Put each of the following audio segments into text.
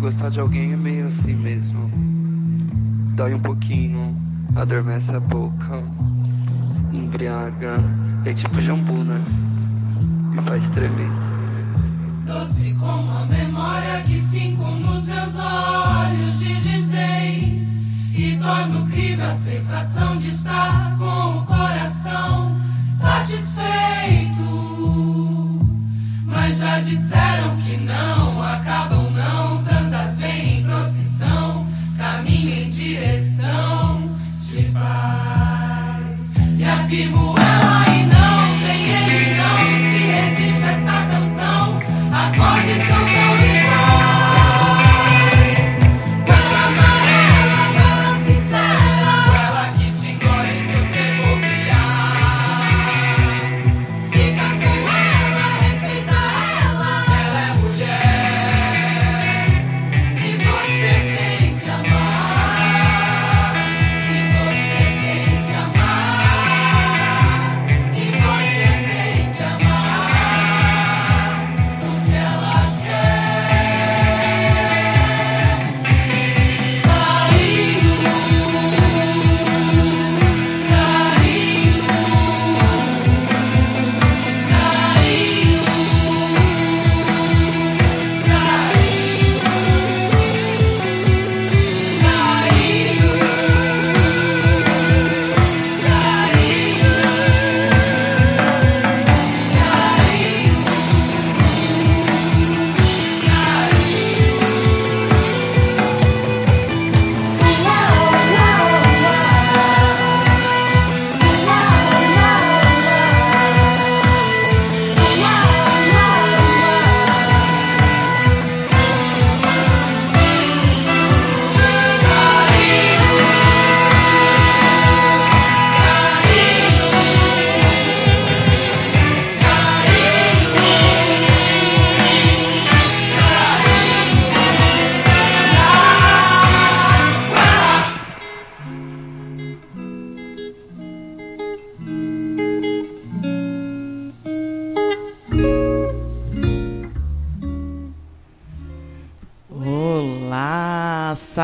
gostar de alguém é meio assim mesmo. Dói um pouquinho, adormece a boca, embriaga. É tipo jambu, né? Me faz tremer. Doce como a memória que fico nos meus olhos de desdém. E torno crível a sensação de estar com o coração satisfeito. Mas já disseram que não acabam não tantas vêm em procissão, caminho em direção de paz. Me afirmo ela e não tem ele não se existe essa canção. Acordes são tão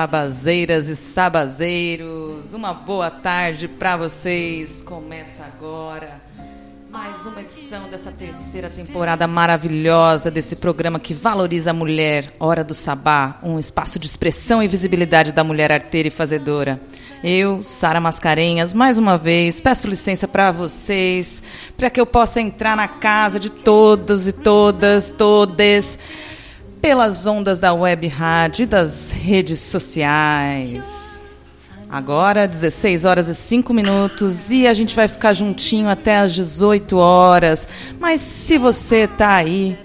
sabazeiras e sabazeiros, uma boa tarde para vocês. Começa agora mais uma edição dessa terceira temporada maravilhosa desse programa que valoriza a mulher, Hora do Sabá, um espaço de expressão e visibilidade da mulher arteira e fazedora. Eu, Sara Mascarenhas, mais uma vez peço licença para vocês, para que eu possa entrar na casa de todos e todas, todes pelas ondas da web rádio e das redes sociais. Agora, 16 horas e 5 minutos e a gente vai ficar juntinho até às 18 horas. Mas se você está aí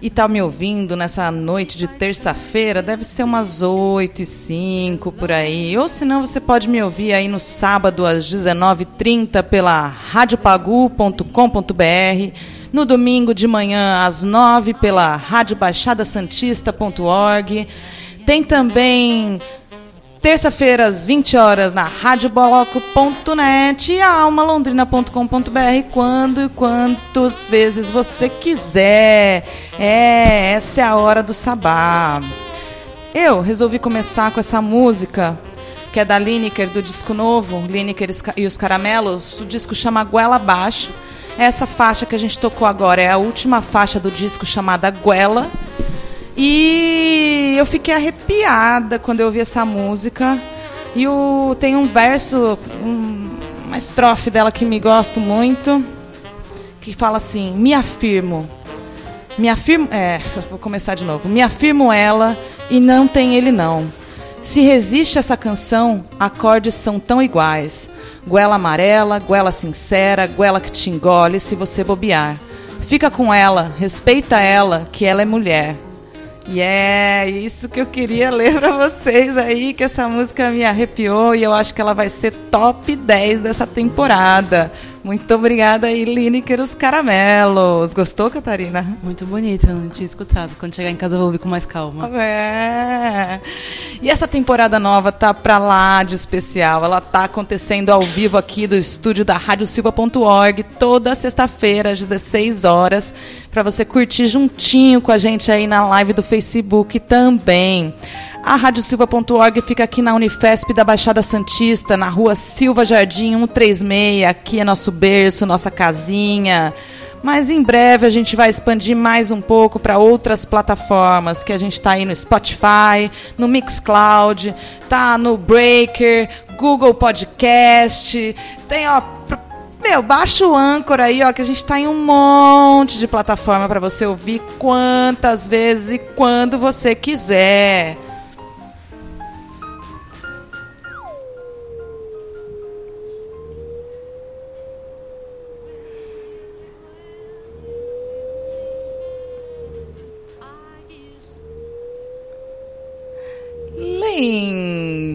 e tá me ouvindo nessa noite de terça-feira, deve ser umas 8 e 5 por aí. Ou senão você pode me ouvir aí no sábado às 19h30 pela radiopagu.com.br, no domingo de manhã às 9 pela radiobaixadasantista.org. Tem também Terça-feira, às 20 horas, na radioboloco.net e almalondrina.com.br, quando e quantas vezes você quiser. É, essa é a hora do sabá. Eu resolvi começar com essa música, que é da Lineker, do disco novo, Lineker e os Caramelos. O disco chama Guela Abaixo. Essa faixa que a gente tocou agora é a última faixa do disco chamada Guela. E eu fiquei arrepiada quando eu ouvi essa música. E o, tem um verso, um, uma estrofe dela que me gosto muito, que fala assim: Me afirmo. Me afirmo. É, vou começar de novo. Me afirmo ela e não tem ele não. Se resiste essa canção, acordes são tão iguais. Goela amarela, goela sincera, goela que te engole se você bobear. Fica com ela, respeita ela, que ela é mulher. E é isso que eu queria ler para vocês aí, que essa música me arrepiou e eu acho que ela vai ser top 10 dessa temporada. Muito obrigada, Lineker os Caramelos. Gostou, Catarina? Muito bonita, não tinha escutado. Quando chegar em casa eu vou ouvir com mais calma. É. E essa temporada nova tá pra lá de especial. Ela tá acontecendo ao vivo aqui do estúdio da radiosilva.org toda sexta-feira às 16 horas, para você curtir juntinho com a gente aí na live do Facebook também. A radiosilva.org fica aqui na Unifesp da Baixada Santista, na rua Silva Jardim 136. Aqui é nosso berço, nossa casinha. Mas em breve a gente vai expandir mais um pouco para outras plataformas, que a gente está aí no Spotify, no Mixcloud, tá no Breaker, Google Podcast, tem ó, meu, baixa o Anchor aí, ó, que a gente tá em um monte de plataforma para você ouvir quantas vezes e quando você quiser. Sim!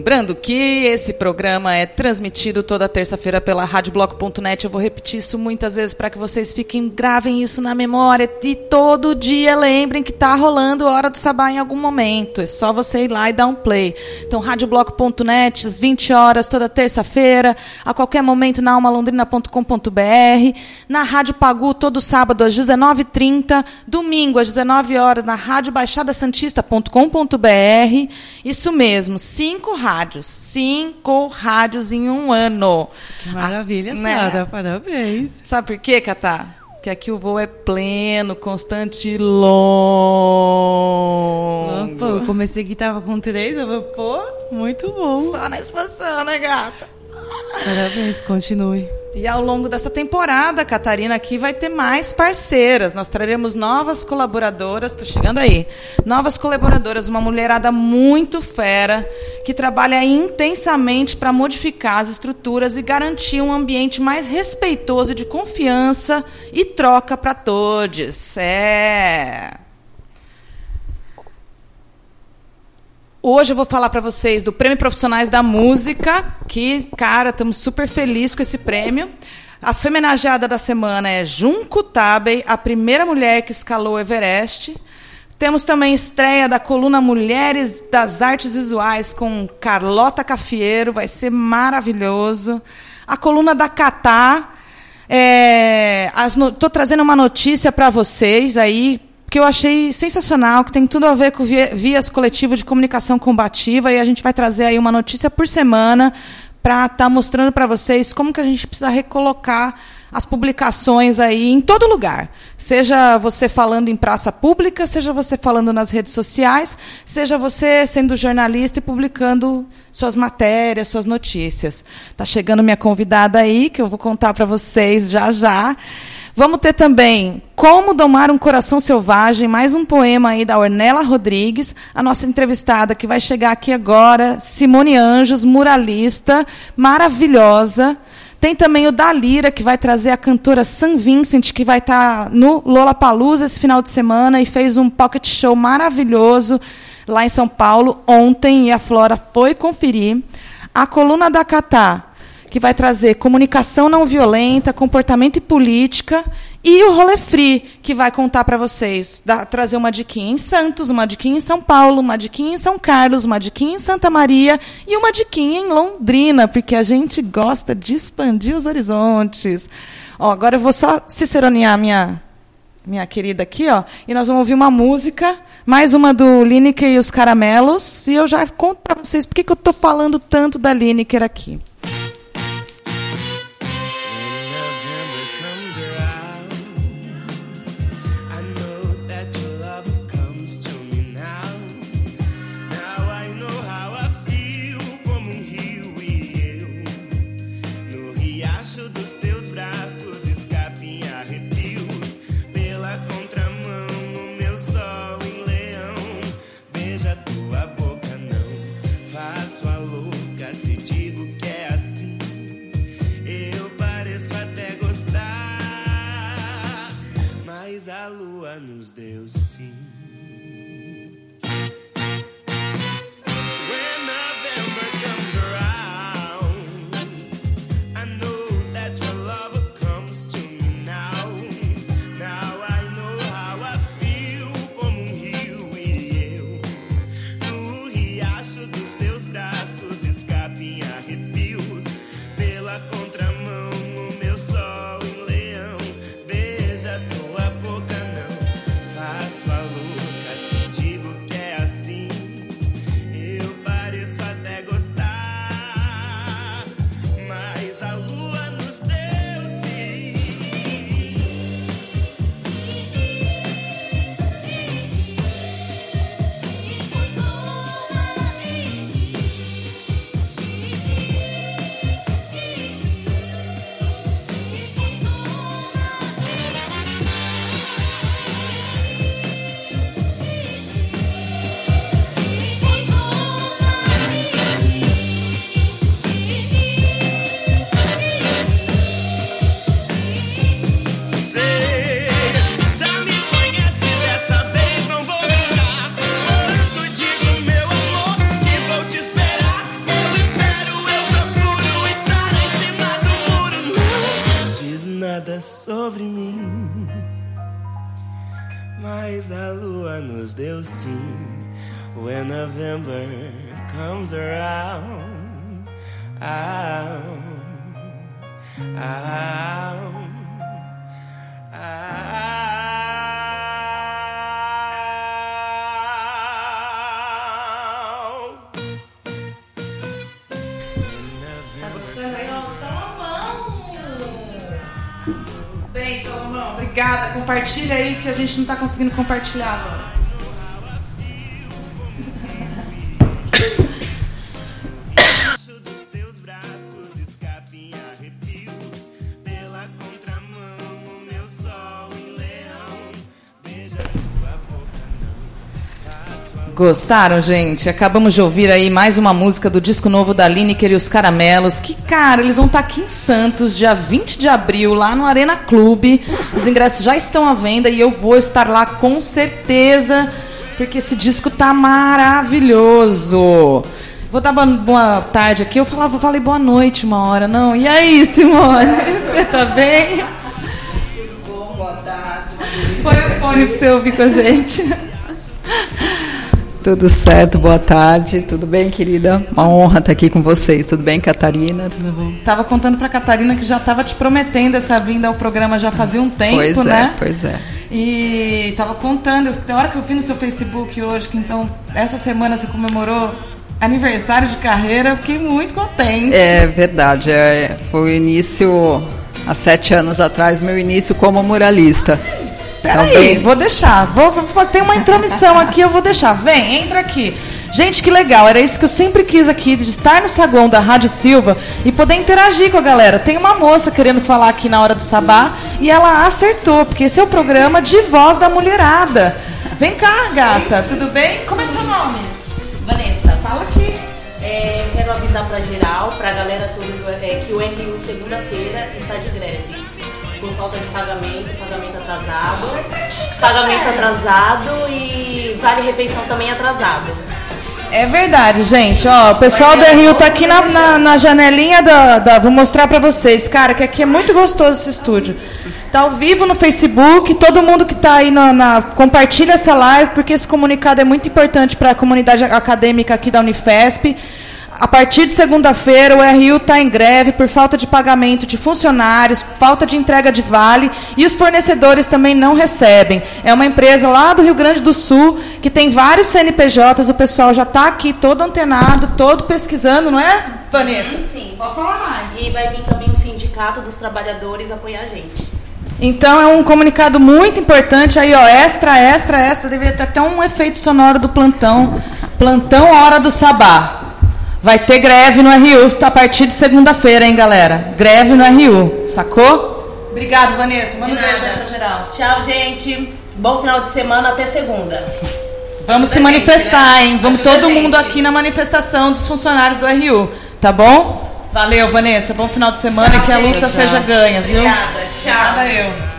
Lembrando que esse programa é transmitido toda terça-feira pela radiobloco.net. Eu vou repetir isso muitas vezes para que vocês fiquem, gravem isso na memória e todo dia lembrem que está rolando Hora do Sabá em algum momento. É só você ir lá e dar um play. Então, radiobloco.net, às 20 horas, toda terça-feira, a qualquer momento na almalondrina.com.br, na Rádio Pagu, todo sábado às 19h30, domingo às 19 horas na radiobaixadasantista.com.br. Isso mesmo mesmo, cinco rádios. Cinco rádios em um ano. Que maravilha, ah, né? Sara. Parabéns. Sabe por quê, Catá? Que aqui o voo é pleno, constante e longo. Eu comecei que tava com três, eu vou, pô, muito bom. Só na expansão, né, gata? Parabéns, continue. E ao longo dessa temporada, Catarina, aqui vai ter mais parceiras. Nós traremos novas colaboradoras, estou chegando aí. Novas colaboradoras, uma mulherada muito fera, que trabalha intensamente para modificar as estruturas e garantir um ambiente mais respeitoso de confiança e troca para todos. É. Hoje eu vou falar para vocês do Prêmio Profissionais da Música, que, cara, estamos super felizes com esse prêmio. A femenageada da semana é Junco Tabei, a primeira mulher que escalou o Everest. Temos também estreia da coluna Mulheres das Artes Visuais com Carlota Cafieiro, vai ser maravilhoso. A coluna da Catá. Estou é, trazendo uma notícia para vocês aí, que eu achei sensacional, que tem tudo a ver com vias coletivo de comunicação combativa, e a gente vai trazer aí uma notícia por semana para estar tá mostrando para vocês como que a gente precisa recolocar as publicações aí em todo lugar. Seja você falando em praça pública, seja você falando nas redes sociais, seja você sendo jornalista e publicando suas matérias, suas notícias. Tá chegando minha convidada aí, que eu vou contar para vocês já já. Vamos ter também Como Domar um Coração Selvagem, mais um poema aí da Ornella Rodrigues, a nossa entrevistada que vai chegar aqui agora, Simone Anjos, muralista, maravilhosa. Tem também o Dalira, que vai trazer a cantora Sam Vincent, que vai estar tá no Lollapalooza esse final de semana e fez um pocket show maravilhoso lá em São Paulo ontem e a Flora foi conferir. A coluna da Catá, que vai trazer comunicação não violenta, comportamento e política, e o Rolê Free, que vai contar para vocês, trazer uma diquinha em Santos, uma diquinha em São Paulo, uma diquinha em São Carlos, uma diquinha em Santa Maria e uma diquinha em Londrina, porque a gente gosta de expandir os horizontes. Ó, agora eu vou só ciceronear minha minha querida aqui, ó, e nós vamos ouvir uma música, mais uma do Lineker e os Caramelos, e eu já conto para vocês por que eu estou falando tanto da Lineker aqui. da luz. Compartilha aí que a gente não está conseguindo compartilhar agora. Gostaram, gente? Acabamos de ouvir aí mais uma música do disco novo da Lineker e os Caramelos. Que, cara, eles vão estar tá aqui em Santos, dia 20 de abril, lá no Arena Clube. Os ingressos já estão à venda e eu vou estar lá com certeza, porque esse disco tá maravilhoso. Vou dar boa tarde aqui. Eu falava, falei boa noite uma hora, não? E aí, Simone? Você tá bem? Tudo bom, boa tarde. Põe o fone para você ouvir com a gente. Tudo certo, boa tarde. Tudo bem, querida? Uma honra estar aqui com vocês. Tudo bem, Catarina? Tudo bom? Tava contando para Catarina que já estava te prometendo essa vinda ao programa já fazia um tempo, pois né? É, pois é. E tava contando, na hora que eu vi no seu Facebook hoje que então essa semana você comemorou aniversário de carreira, eu fiquei muito contente. É verdade, é, foi o início há sete anos atrás, meu início como muralista. Peraí, vou deixar. Vou, vou, ter uma intromissão aqui, eu vou deixar. Vem, entra aqui. Gente, que legal. Era isso que eu sempre quis aqui, de estar no saguão da Rádio Silva e poder interagir com a galera. Tem uma moça querendo falar aqui na hora do sabá e ela acertou, porque esse é o programa de voz da mulherada. Vem cá, gata. Tudo bem? Como é seu nome? Vanessa. Fala aqui. É, quero avisar pra geral, pra galera toda, é, que o RU segunda-feira está de greve. Por falta de pagamento, pagamento atrasado. Pagamento atrasado e vale refeição também atrasado. É verdade, gente. Ó, o pessoal do RU tá aqui na, na, na janelinha da, da- Vou mostrar pra vocês, cara, que aqui é muito gostoso esse estúdio. Tá ao vivo no Facebook, todo mundo que tá aí na, na- compartilha essa live, porque esse comunicado é muito importante para a comunidade acadêmica aqui da Unifesp. A partir de segunda-feira, o RU está em greve por falta de pagamento de funcionários, falta de entrega de vale e os fornecedores também não recebem. É uma empresa lá do Rio Grande do Sul que tem vários CNPJs, o pessoal já está aqui todo antenado, todo pesquisando, não é, Vanessa? Sim. Pode falar mais. E vai vir também o Sindicato dos Trabalhadores apoiar a gente. Então é um comunicado muito importante aí, ó, extra, extra, extra, deveria ter até um efeito sonoro do plantão. Plantão Hora do Sabá. Vai ter greve no RU a partir de segunda-feira, hein, galera? Greve no RU, sacou? Obrigado, Vanessa. Manda um beijo aí pra geral. Tchau, gente. Bom final de semana, até segunda. Vamos se Presente, manifestar, né? hein? Vamos Ajuda todo mundo gente. aqui na manifestação dos funcionários do RU, tá bom? Valeu, Vanessa. Bom final de semana Tchau, e que a gente. luta seja ganha, viu? Obrigada. Tchau. Nada eu.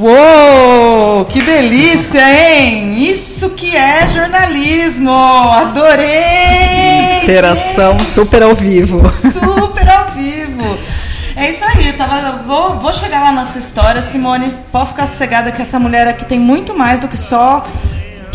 Uou, que delícia, hein? Isso que é jornalismo. Adorei. Interação super ao vivo. gente, super ao vivo. É isso aí, tava, vou, vou chegar lá na sua história, Simone. Pode ficar sossegada que essa mulher aqui tem muito mais do que só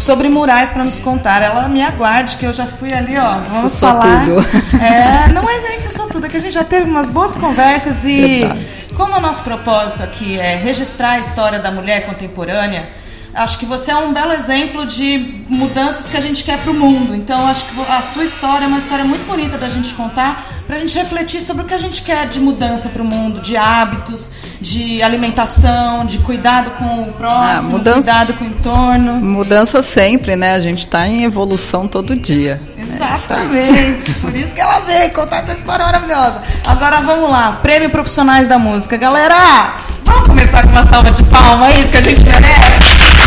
sobre murais para nos contar. Ela me aguarde que eu já fui ali, ó. Vamos Fuçou falar. tudo. É, não é bem fuçou tudo, é que a gente já teve umas boas conversas e Verdade. como o nosso propósito aqui é registrar a história da mulher contemporânea, acho que você é um belo exemplo de mudanças que a gente quer para o mundo. Então, acho que a sua história é uma história muito bonita da gente contar, para a gente refletir sobre o que a gente quer de mudança para o mundo, de hábitos, de alimentação, de cuidado com o próximo, mudança- cuidado com o entorno. Mudança sempre, né? A gente está em evolução todo dia. Exatamente. Por isso que ela veio contar essa história maravilhosa. Agora vamos lá. Prêmio Profissionais da Música. Galera, vamos começar com uma salva de palma aí, que a gente merece.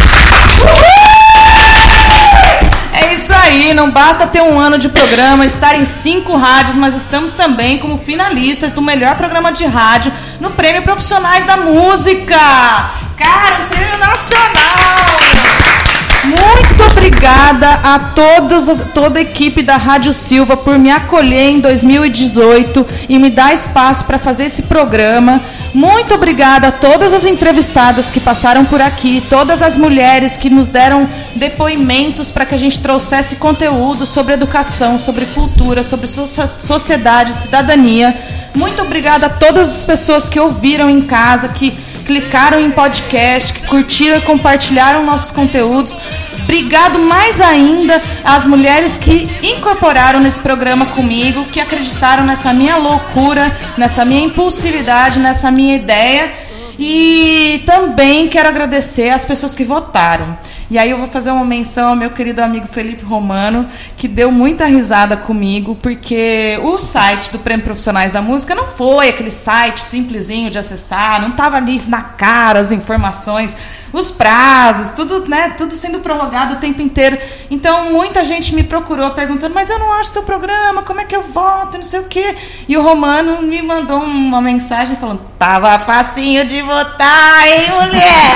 É isso aí, não basta ter um ano de programa, estar em cinco rádios, mas estamos também como finalistas do melhor programa de rádio no Prêmio Profissionais da Música. Cara, um prêmio nacional! Muito obrigada a todos, toda a equipe da Rádio Silva por me acolher em 2018 e me dar espaço para fazer esse programa. Muito obrigada a todas as entrevistadas que passaram por aqui, todas as mulheres que nos deram depoimentos para que a gente trouxesse conteúdo sobre educação, sobre cultura, sobre socia- sociedade, cidadania. Muito obrigada a todas as pessoas que ouviram em casa, que clicaram em podcast, que curtiram e compartilharam nossos conteúdos. Obrigado mais ainda às mulheres que incorporaram nesse programa comigo, que acreditaram nessa minha loucura, nessa minha impulsividade, nessa minha ideia. E também quero agradecer às pessoas que votaram. E aí eu vou fazer uma menção ao meu querido amigo Felipe Romano, que deu muita risada comigo, porque o site do Prêmio Profissionais da Música não foi aquele site simplesinho de acessar, não estava ali na cara as informações, os prazos, tudo, né, tudo sendo prorrogado o tempo inteiro. Então muita gente me procurou perguntando, mas eu não acho seu programa, como é que eu voto, não sei o quê. E o Romano me mandou uma mensagem falando, tava facinho de votar, hein, mulher?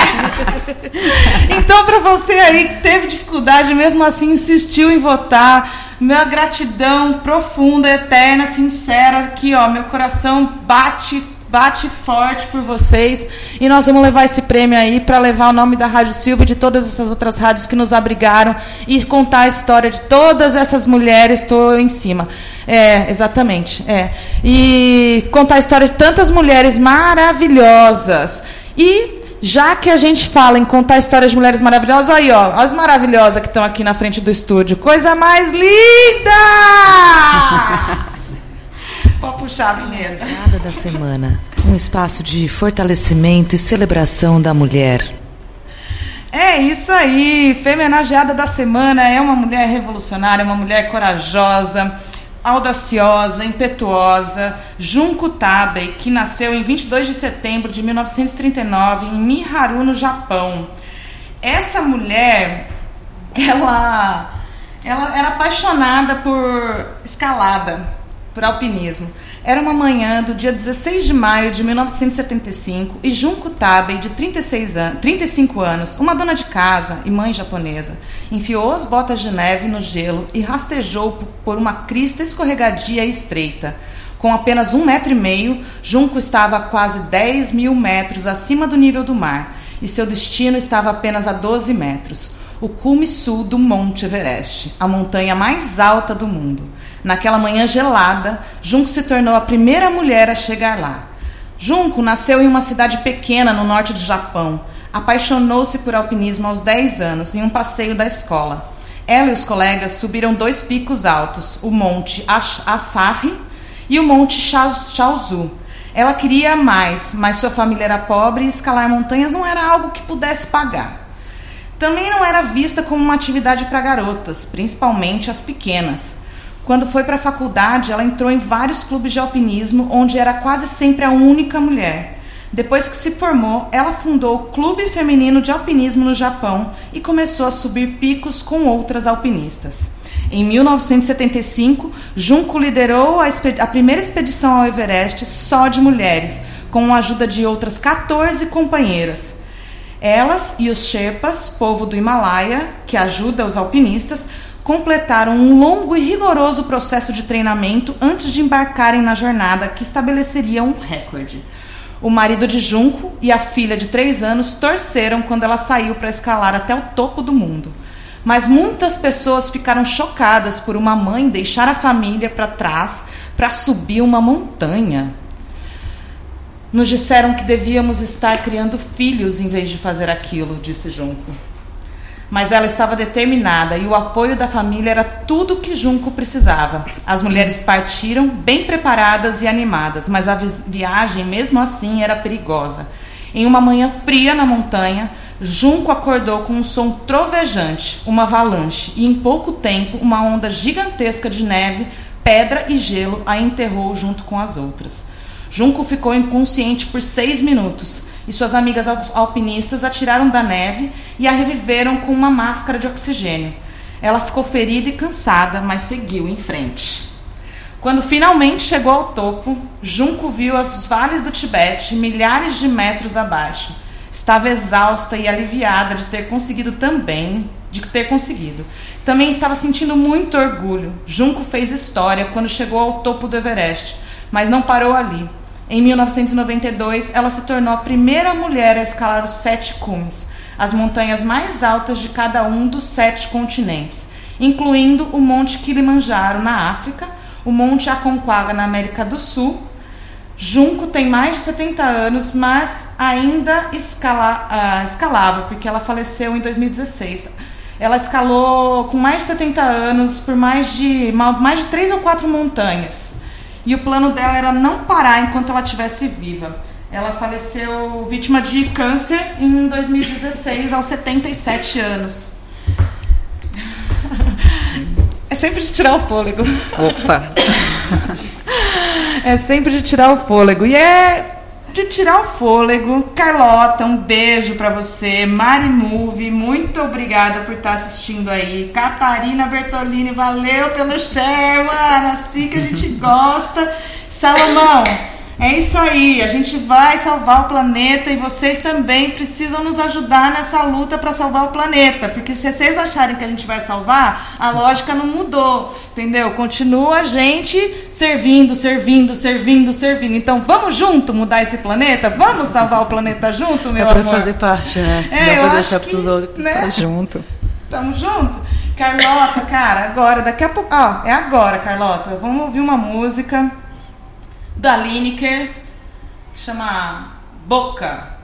então, para você aí que teve dificuldade, mesmo assim insistiu em votar, minha gratidão profunda, eterna, sincera, aqui, ó, meu coração bate bate forte por vocês e nós vamos levar esse prêmio aí para levar o nome da Rádio Silva e de todas essas outras rádios que nos abrigaram e contar a história de todas essas mulheres. Estou em cima. É, exatamente. É. E contar a história de tantas mulheres maravilhosas. E já que a gente fala em contar histórias de mulheres maravilhosas, aí, ó, as maravilhosas que estão aqui na frente do estúdio. Coisa mais linda! A vinheta. Nada da semana. Um espaço de fortalecimento e celebração da mulher. É isso aí, Femenageada da Semana é uma mulher revolucionária, uma mulher corajosa, audaciosa, impetuosa, Junko Tabei, que nasceu em 22 de setembro de 1939 em Miharu, no Japão. Essa mulher, ela Ela era apaixonada por escalada, por alpinismo. Era uma manhã do dia 16 de maio de 1975 e Junko Tabei, de 36 an 35 anos, uma dona de casa e mãe japonesa, enfiou as botas de neve no gelo e rastejou por uma crista escorregadia e estreita. Com apenas um metro e meio, Junco estava a quase 10 mil metros acima do nível do mar e seu destino estava apenas a 12 metros o cume sul do Monte Everest, a montanha mais alta do mundo. Naquela manhã gelada, Junco se tornou a primeira mulher a chegar lá. Junco nasceu em uma cidade pequena no norte do Japão. Apaixonou-se por alpinismo aos 10 anos, em um passeio da escola. Ela e os colegas subiram dois picos altos, o Monte Asahi e o Monte Shaozu. Ela queria mais, mas sua família era pobre e escalar montanhas não era algo que pudesse pagar. Também não era vista como uma atividade para garotas, principalmente as pequenas. Quando foi para a faculdade, ela entrou em vários clubes de alpinismo, onde era quase sempre a única mulher. Depois que se formou, ela fundou o Clube Feminino de Alpinismo no Japão e começou a subir picos com outras alpinistas. Em 1975, Junko liderou a, a primeira expedição ao Everest só de mulheres, com a ajuda de outras 14 companheiras. Elas e os Sherpas, povo do Himalaia, que ajuda os alpinistas, completaram um longo e rigoroso processo de treinamento antes de embarcarem na jornada que estabeleceria um recorde. O marido de Junco e a filha de três anos torceram quando ela saiu para escalar até o topo do mundo. Mas muitas pessoas ficaram chocadas por uma mãe deixar a família para trás para subir uma montanha. Nos disseram que devíamos estar criando filhos em vez de fazer aquilo, disse Junco. Mas ela estava determinada e o apoio da família era tudo que Junco precisava. As mulheres partiram bem preparadas e animadas, mas a viagem, mesmo assim, era perigosa. Em uma manhã fria na montanha, Junco acordou com um som trovejante, uma avalanche, e em pouco tempo, uma onda gigantesca de neve, pedra e gelo a enterrou junto com as outras. Junco ficou inconsciente por seis minutos e suas amigas alpinistas a tiraram da neve e a reviveram com uma máscara de oxigênio. Ela ficou ferida e cansada, mas seguiu em frente. Quando finalmente chegou ao topo, Junco viu os vales do Tibete milhares de metros abaixo. Estava exausta e aliviada de ter conseguido também, de ter conseguido. Também estava sentindo muito orgulho. Junco fez história quando chegou ao topo do Everest, mas não parou ali. Em 1992, ela se tornou a primeira mulher a escalar os sete cumes, as montanhas mais altas de cada um dos sete continentes, incluindo o Monte Kilimanjaro na África, o Monte Aconcagua na América do Sul. Junco tem mais de 70 anos, mas ainda escala, uh, escalava, porque ela faleceu em 2016. Ela escalou com mais de 70 anos por mais de, mais de três ou quatro montanhas. E o plano dela era não parar enquanto ela estivesse viva. Ela faleceu vítima de câncer em 2016, aos 77 anos. É sempre de tirar o fôlego. Opa! é sempre de tirar o fôlego. E é de tirar o fôlego. Carlota, um beijo para você. Mari Move, muito obrigada por estar assistindo aí. Catarina Bertolini, valeu pelo share, mano. Assim que a gente gosta. Salomão. É isso aí, a gente vai salvar o planeta e vocês também precisam nos ajudar nessa luta para salvar o planeta, porque se vocês acharem que a gente vai salvar, a lógica não mudou, entendeu? Continua a gente servindo, servindo, servindo, servindo. Então vamos junto mudar esse planeta? Vamos salvar o planeta junto, meu é amor? É para fazer parte, né? É, eu para deixar para os outros. Né? junto. Tamo junto? Carlota, cara, agora, daqui a pouco. Ó, é agora, Carlota. Vamos ouvir uma música da Lineker, que chama Boca.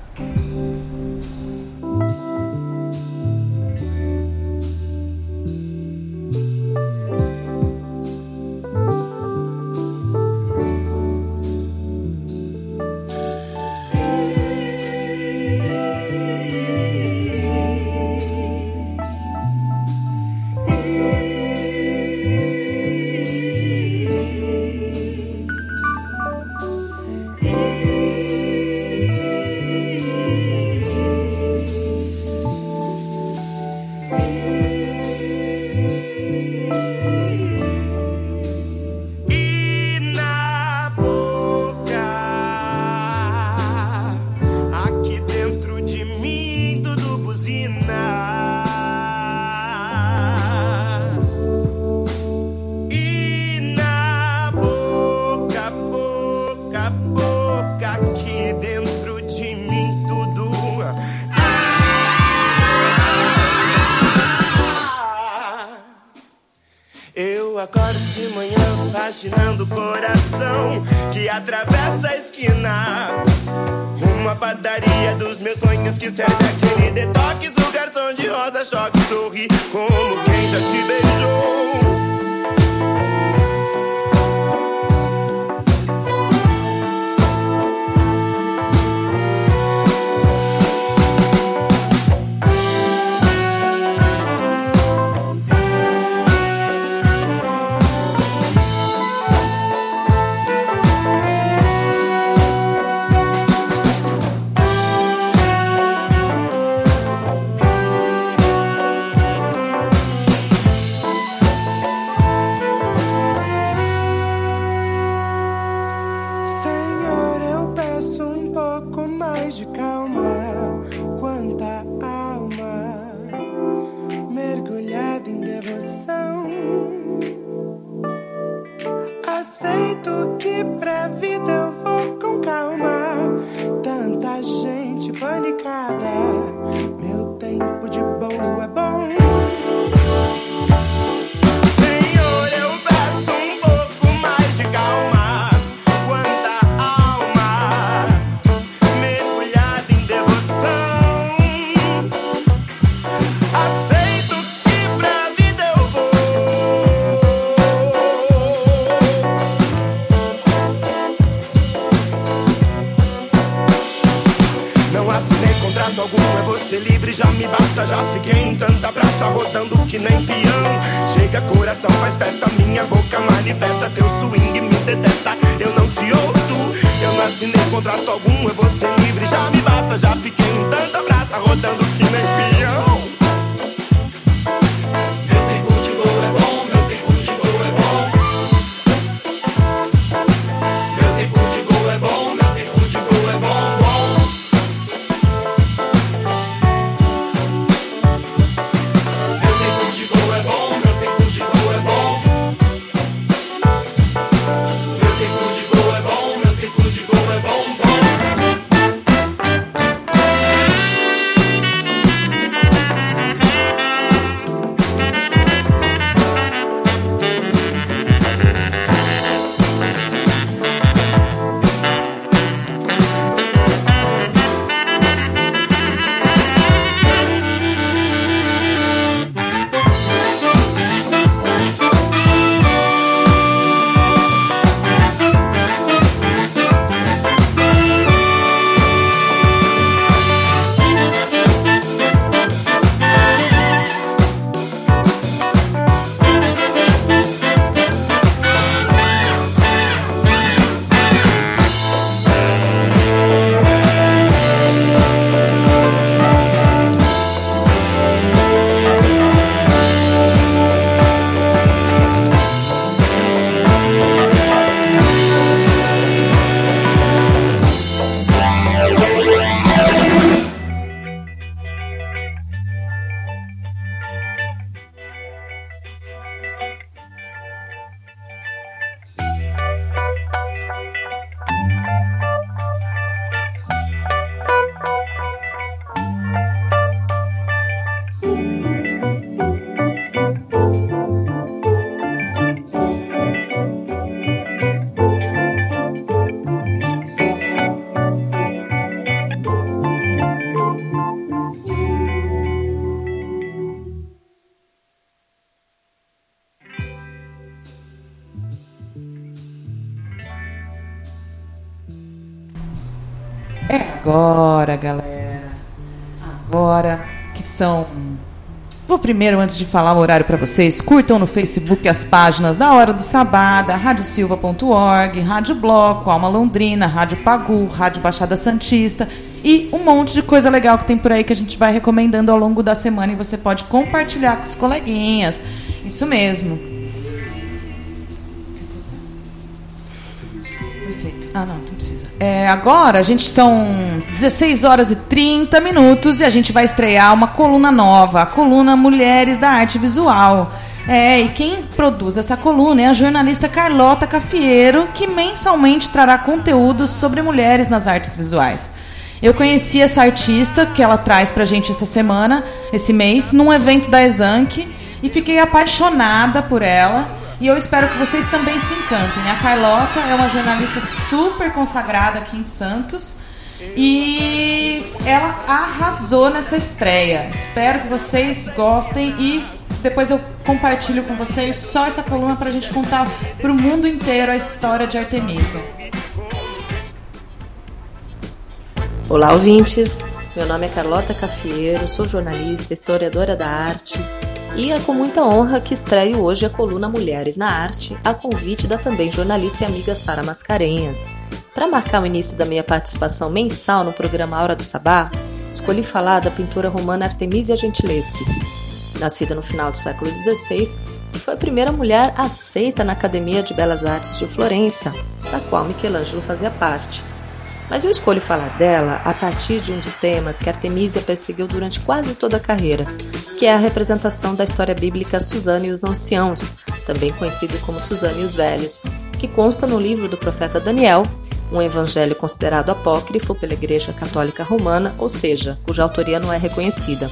Primeiro, antes de falar o horário para vocês, curtam no Facebook as páginas da Hora do Sabá, da radiosilva.org, Rádio Bloco, Alma Londrina, Rádio Pagu, Rádio Baixada Santista e um monte de coisa legal que tem por aí que a gente vai recomendando ao longo da semana e você pode compartilhar com os coleguinhas. Isso mesmo. É, agora, a gente são 16 horas e 30 minutos e a gente vai estrear uma coluna nova, a coluna Mulheres da Arte Visual. É, e quem produz essa coluna é a jornalista Carlota Cafiero, que mensalmente trará conteúdos sobre mulheres nas artes visuais. Eu conheci essa artista que ela traz pra gente essa semana, esse mês, num evento da Exanc, e fiquei apaixonada por ela. E eu espero que vocês também se encantem. A Carlota é uma jornalista super consagrada aqui em Santos. E ela arrasou nessa estreia. Espero que vocês gostem e depois eu compartilho com vocês só essa coluna para a gente contar para o mundo inteiro a história de Artemisia. Olá, ouvintes! Meu nome é Carlota Cafieiro, sou jornalista, historiadora da arte e é com muita honra que estreio hoje a coluna Mulheres na Arte, a convite da também jornalista e amiga Sara Mascarenhas. Para marcar o início da minha participação mensal no programa Hora do Sabá, escolhi falar da pintora romana Artemisia Gentileschi. Nascida no final do século XVI, e foi a primeira mulher aceita na Academia de Belas Artes de Florença, da qual Michelangelo fazia parte. Mas eu escolho falar dela a partir de um dos temas que Artemisia perseguiu durante quase toda a carreira, que é a representação da história bíblica Susana e os Anciãos, também conhecido como Susana e os Velhos, que consta no livro do profeta Daniel, um evangelho considerado apócrifo pela Igreja Católica Romana, ou seja, cuja autoria não é reconhecida.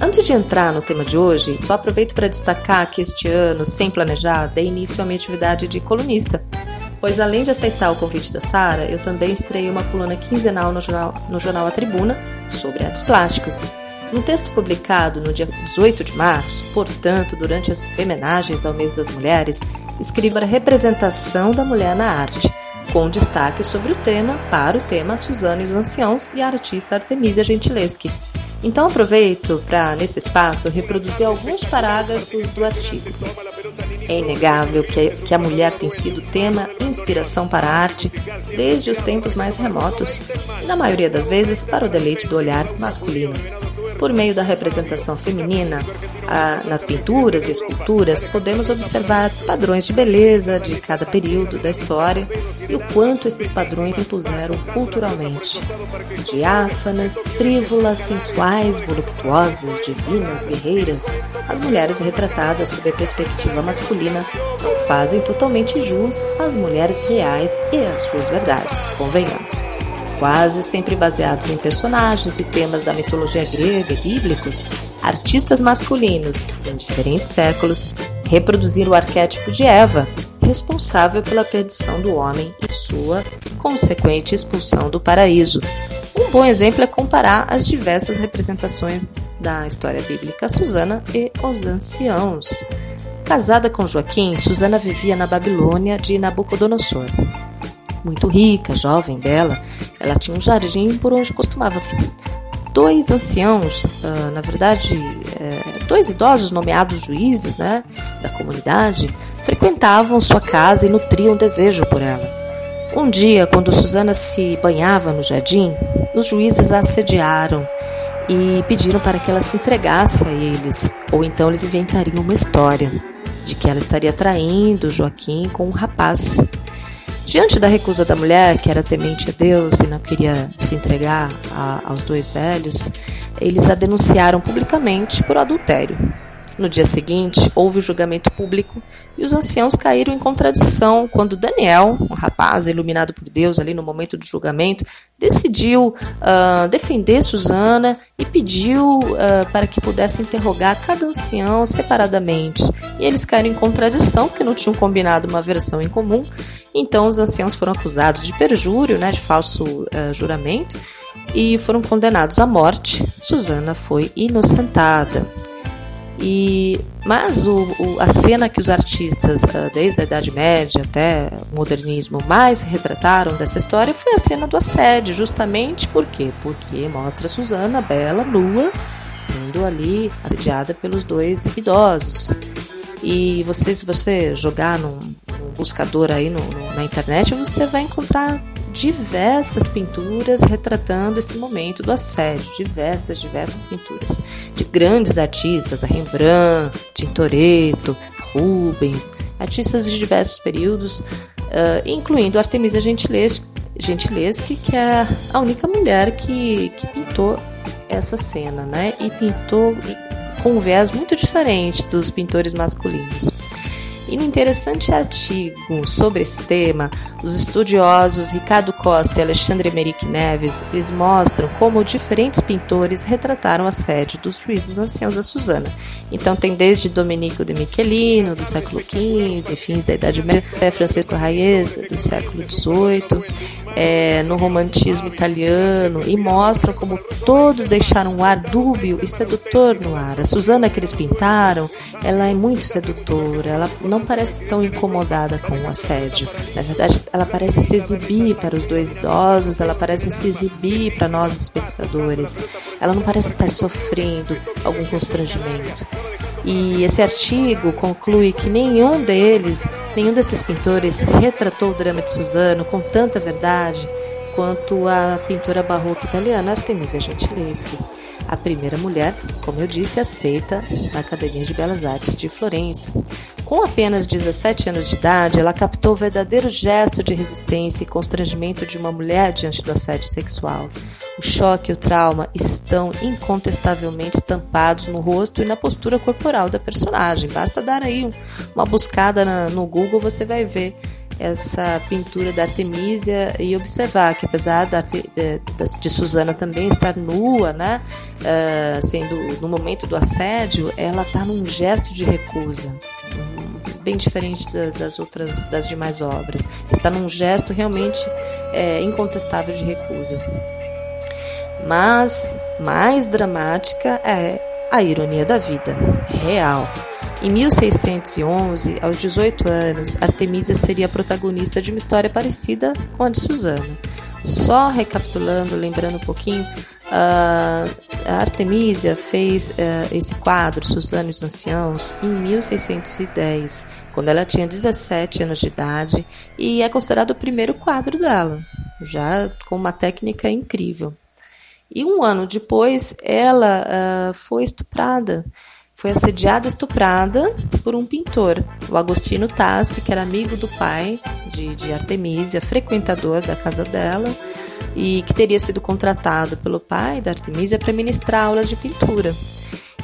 Antes de entrar no tema de hoje, só aproveito para destacar que este ano, sem planejar, dei início à minha atividade de colunista pois além de aceitar o convite da Sara, eu também estreiei uma coluna quinzenal no jornal, no jornal A Tribuna sobre artes plásticas. Um texto publicado no dia 18 de março, portanto, durante as homenagens ao mês das mulheres, escrevo a representação da mulher na arte, com destaque sobre o tema para o tema Suzana e os Anciãos e a artista Artemisia Gentileschi. Então aproveito para, nesse espaço, reproduzir alguns parágrafos do artigo. É inegável que, que a mulher tem sido tema e inspiração para a arte desde os tempos mais remotos, e na maioria das vezes para o deleite do olhar masculino. Por meio da representação feminina, a, nas pinturas e esculturas, podemos observar padrões de beleza de cada período da história e o quanto esses padrões se impuseram culturalmente. Diáfanas, frívolas, sensuais, voluptuosas, divinas, guerreiras, as mulheres retratadas sob a perspectiva masculina não fazem totalmente jus às mulheres reais e às suas verdades, convenhamos quase sempre baseados em personagens e temas da mitologia grega e bíblicos, artistas masculinos, em diferentes séculos, reproduziram o arquétipo de Eva, responsável pela perdição do homem e sua consequente expulsão do paraíso. Um bom exemplo é comparar as diversas representações da história bíblica Susana e os anciãos. Casada com Joaquim, Susana vivia na Babilônia de Nabucodonosor muito rica, jovem, bela, ela tinha um jardim por onde costumava dois anciãos, uh, na verdade, é, dois idosos nomeados juízes né, da comunidade, frequentavam sua casa e nutriam desejo por ela. Um dia, quando Susana se banhava no jardim, os juízes a assediaram e pediram para que ela se entregasse a eles, ou então eles inventariam uma história de que ela estaria traindo Joaquim com um rapaz Diante da recusa da mulher, que era temente a Deus e não queria se entregar a, aos dois velhos, eles a denunciaram publicamente por adultério. No dia seguinte, houve o julgamento público e os anciãos caíram em contradição quando Daniel, um rapaz iluminado por Deus ali no momento do julgamento, decidiu uh, defender Susana e pediu uh, para que pudesse interrogar cada ancião separadamente. E eles caíram em contradição porque não tinham combinado uma versão em comum. Então os anciãos foram acusados de perjúrio, né, de falso uh, juramento, e foram condenados à morte. Susana foi inocentada. E, mas o, o, a cena que os artistas, ah, desde a Idade Média até o modernismo, mais retrataram dessa história foi a cena do assédio, justamente por quê? Porque mostra Susana bela, nua, sendo ali assediada pelos dois idosos. E você, se você jogar num buscador aí no, no, na internet, você vai encontrar diversas pinturas retratando esse momento do assédio, diversas, diversas pinturas de grandes artistas, a Rembrandt, Tintoretto, Rubens, artistas de diversos períodos, uh, incluindo Artemisia Gentileschi, Gentileschi, que é a única mulher que, que pintou essa cena, né? E pintou com um viés muito diferente dos pintores masculinos. E no interessante artigo sobre esse tema, os estudiosos Ricardo Costa e Alexandre Emerick Neves, eles mostram como diferentes pintores retrataram a sede dos juízes anciãos da Susana. Então tem desde Domenico de Michelino, do século XV, fins da Idade Média, Francisco Raiz, do século XVIII, é, no romantismo italiano, e mostram como todos deixaram um ar dúbio e sedutor no ar. A Susana que eles pintaram, ela é muito sedutora, ela não parece tão incomodada com o assédio. Na verdade, ela parece se exibir para os dois idosos, ela parece se exibir para nós espectadores. Ela não parece estar sofrendo algum constrangimento. E esse artigo conclui que nenhum deles, nenhum desses pintores retratou o drama de Suzano com tanta verdade quanto a pintora barroca italiana Artemisia Gentileschi, a primeira mulher, como eu disse, aceita na Academia de Belas Artes de Florença. Com apenas 17 anos de idade, ela captou o verdadeiro gesto de resistência e constrangimento de uma mulher diante do assédio sexual. O choque e o trauma estão incontestavelmente estampados no rosto e na postura corporal da personagem. Basta dar aí uma buscada no Google, você vai ver essa pintura da Artemisia e observar que apesar da, de, de, Susana também estar nua, né, uh, sendo no momento do assédio, ela está num gesto de recusa, bem diferente da, das outras, das demais obras. Está num gesto realmente é, incontestável de recusa. Mas mais dramática é a ironia da vida real. Em 1611, aos 18 anos, Artemisia seria a protagonista de uma história parecida com a de Susana. Só recapitulando, lembrando um pouquinho, a Artemisia fez uh, esse quadro, Susana e os Anciãos, em 1610, quando ela tinha 17 anos de idade, e é considerado o primeiro quadro dela, já com uma técnica incrível. E um ano depois, ela uh, foi estuprada foi assediada e estuprada por um pintor, o Agostino Tassi, que era amigo do pai de, de Artemisia, frequentador da casa dela, e que teria sido contratado pelo pai da Artemisia para ministrar aulas de pintura.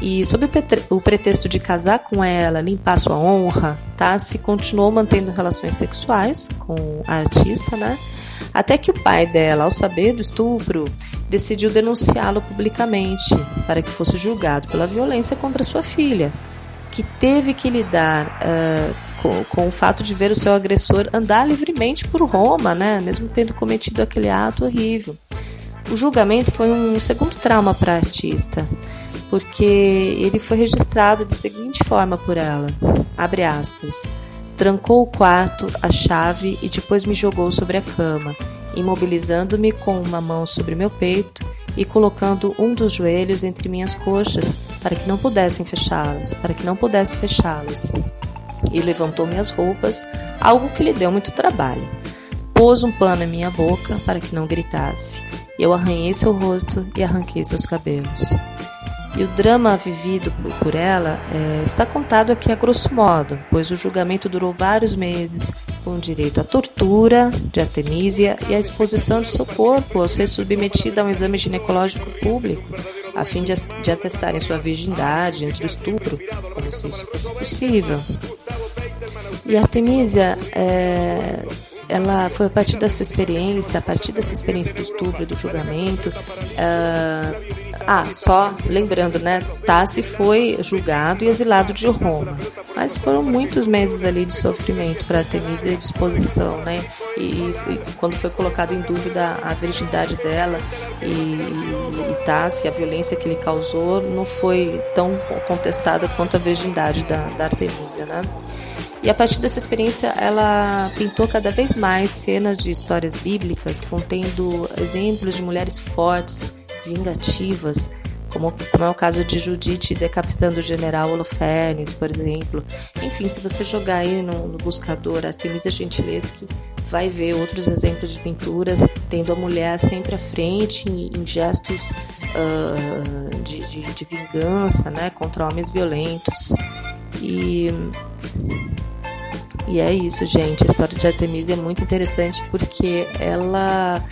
E sob o pretexto de casar com ela, limpar sua honra, Tassi continuou mantendo relações sexuais com a artista, né? Até que o pai dela, ao saber do estupro, decidiu denunciá-lo publicamente para que fosse julgado pela violência contra sua filha, que teve que lidar uh, com, com, o fato de ver o seu agressor andar livremente por Roma, né, mesmo tendo cometido aquele ato horrível. O julgamento foi um segundo trauma para a artista, porque ele foi registrado da seguinte forma por ela, abre aspas, Trancou o quarto, a chave e depois me jogou sobre a cama, imobilizando-me com uma mão sobre meu peito e colocando um dos joelhos entre minhas coxas para que não pudessem fechá-las, para que não pudesse fechá-las. E levantou minhas roupas, algo que lhe deu muito trabalho. Pôs um pano em minha boca para que não gritasse. Eu arranhei seu rosto e arranquei seus cabelos. E o drama vivido por ela é, está contado aqui a grosso modo, pois o julgamento durou vários meses, com direito à tortura de Artemisia e à exposição de seu corpo ao ser submetida a um exame ginecológico público, a fim de, de atestarem sua virgindade entre o estupro, como se isso fosse possível. E Artemisia é, ela foi a partir dessa experiência, a partir dessa experiência do estupro do julgamento. Uh, ah, só lembrando, né? Tassi foi julgado e exilado de Roma. Mas foram muitos meses ali de sofrimento para Artemisia e disposição, né? E, e, quando foi colocado em dúvida a virgindade dela e, e, Tassi, a violência que ele causou, não foi tão contestada quanto a virgindade da, da Artemisia, né? E a partir dessa experiência, ela pintou cada vez mais cenas de histórias bíblicas contendo exemplos de mulheres fortes, vingativas, como, como, é o caso de Judite decapitando o general Holofernes, por exemplo. Enfim, se você jogar aí no, no buscador Artemisia Gentileschi, vai ver outros exemplos de pinturas tendo a mulher sempre à frente em, em gestos uh, de, de, de, vingança né, contra homens violentos. E e é isso, gente. A história de Artemisia é muito interessante porque ela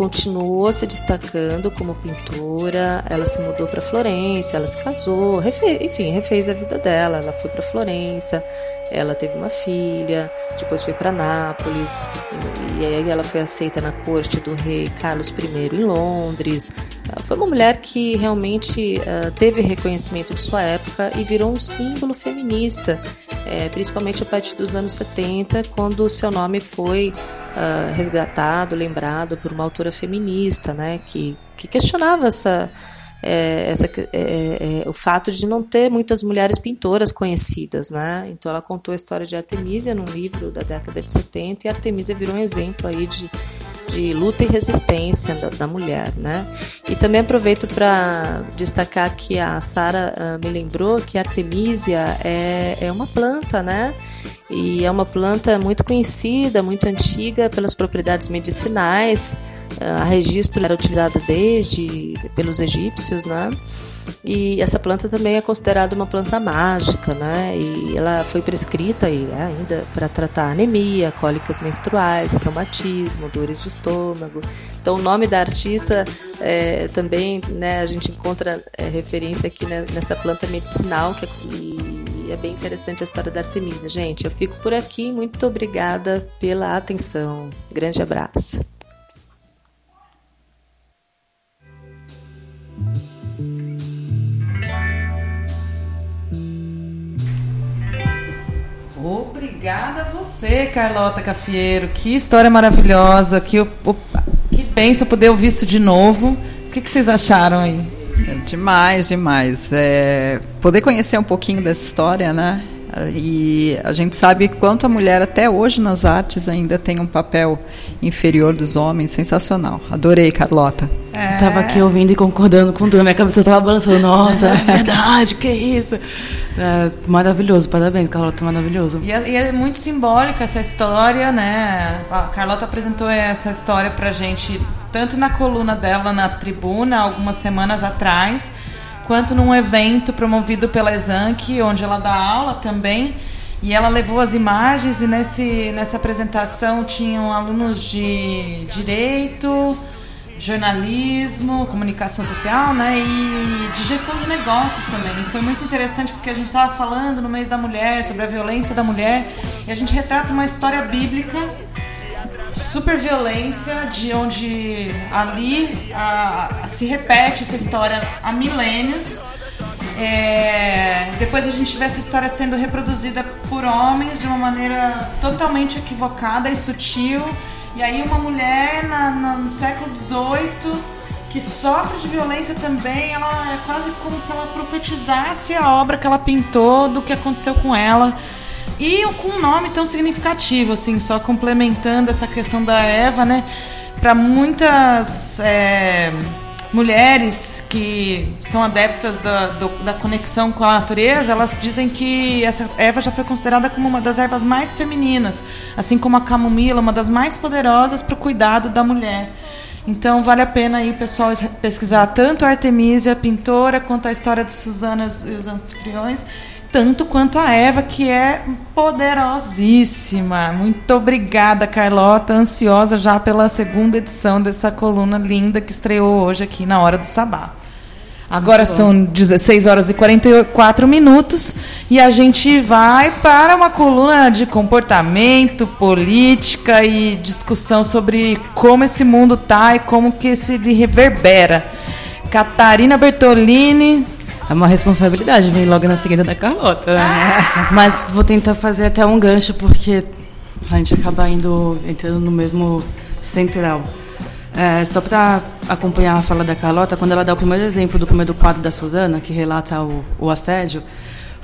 continuou se destacando como pintora. Ela se mudou para Florença, ela se casou, enfim, refez a vida dela. Ela foi para Florença, ela teve uma filha, depois foi para Nápoles, e, e aí ela foi aceita na corte do rei Carlos I em Londres. Foi uma mulher que realmente uh, teve reconhecimento de sua época e virou um símbolo feminista, é, principalmente a partir dos anos 70, quando o seu nome foi uh, resgatado, lembrado por uma autora feminista, né, que, que questionava essa é, essa, é, é, o fato de não ter muitas mulheres pintoras conhecidas, né? Então ela contou a história de Artemisia num livro da década de 70 e Artemisia virou um exemplo aí de, de luta e resistência da, da mulher, né? E também aproveito para destacar que a Sara uh, me lembrou que Artemisia é, é uma planta, né? E é uma planta muito conhecida, muito antiga pelas propriedades medicinais. A registro era utilizada desde pelos egípcios, né? E essa planta também é considerada uma planta mágica, né? E ela foi prescrita aí, né, ainda para tratar anemia, cólicas menstruais, reumatismo, dores de estômago. Então, o nome da artista é, também, né? A gente encontra é, referência aqui né, nessa planta medicinal que é, e é bem interessante a história da Artemisa. Gente, eu fico por aqui. Muito obrigada pela atenção. Grande abraço. Obrigada a você, Carlota Cafieiro. Que história maravilhosa. Que, que bênção poder ouvir isso de novo. O que, que vocês acharam aí? É demais, demais. É, poder conhecer um pouquinho dessa história, né? E a gente sabe quanto a mulher até hoje nas artes ainda tem um papel inferior dos homens, sensacional. Adorei, Carlota. É. Tava aqui ouvindo e concordando com tudo, minha cabeça tava balançando. Nossa, é verdade, que isso? É, maravilhoso, parabéns, Carlota, maravilhoso. E é, e é, muito simbólica essa história, né? A Carlota apresentou essa história pra gente tanto na coluna dela na tribuna algumas semanas atrás quanto num evento promovido pela Exanc, onde ela dá aula também. E ela levou as imagens e nesse, nessa apresentação tinham alunos de direito, jornalismo, comunicação social, né, e de gestão de negócios também. E foi muito interessante porque a gente estava falando no mês da mulher sobre a violência da mulher e a gente retrata uma história bíblica super violência, de onde ali a, a, se repete essa história há milênios. É, depois a gente vê essa história sendo reproduzida por homens de uma maneira totalmente equivocada e sutil. E aí uma mulher na, na, no século XVIII que sofre de violência também, ela é quase como se ela profetizasse a obra que ela pintou do que aconteceu com ela. E com um nome tão significativo, assim, só complementando essa questão da Eva, né? Para muitas é, mulheres que são adeptas da, do, da conexão com a natureza, elas dizem que essa Eva já foi considerada como uma das ervas mais femininas, assim como a camomila, uma das mais poderosas para o cuidado da mulher. Então vale a pena aí o pessoal pesquisar tanto a Artemisia, pintora, quanto a história de Susana e os anfitriões tanto quanto a Eva, que é poderosíssima. Muito obrigada, Carlota. Ansiosa já pela segunda edição dessa coluna linda que estreou hoje aqui na Hora do Sabá. Agora são 16 horas e 44 minutos e a gente vai para uma coluna de comportamento, política e discussão sobre como esse mundo tá e como que se reverbera. Catarina Bertolini, é uma responsabilidade, vem logo na seguida da Carlota. Né? Mas vou tentar fazer até um gancho, porque a gente acaba indo entrando no mesmo central. É, só para acompanhar a fala da Carlota, quando ela dá o primeiro exemplo do primeiro quadro da Suzana, que relata o, o assédio,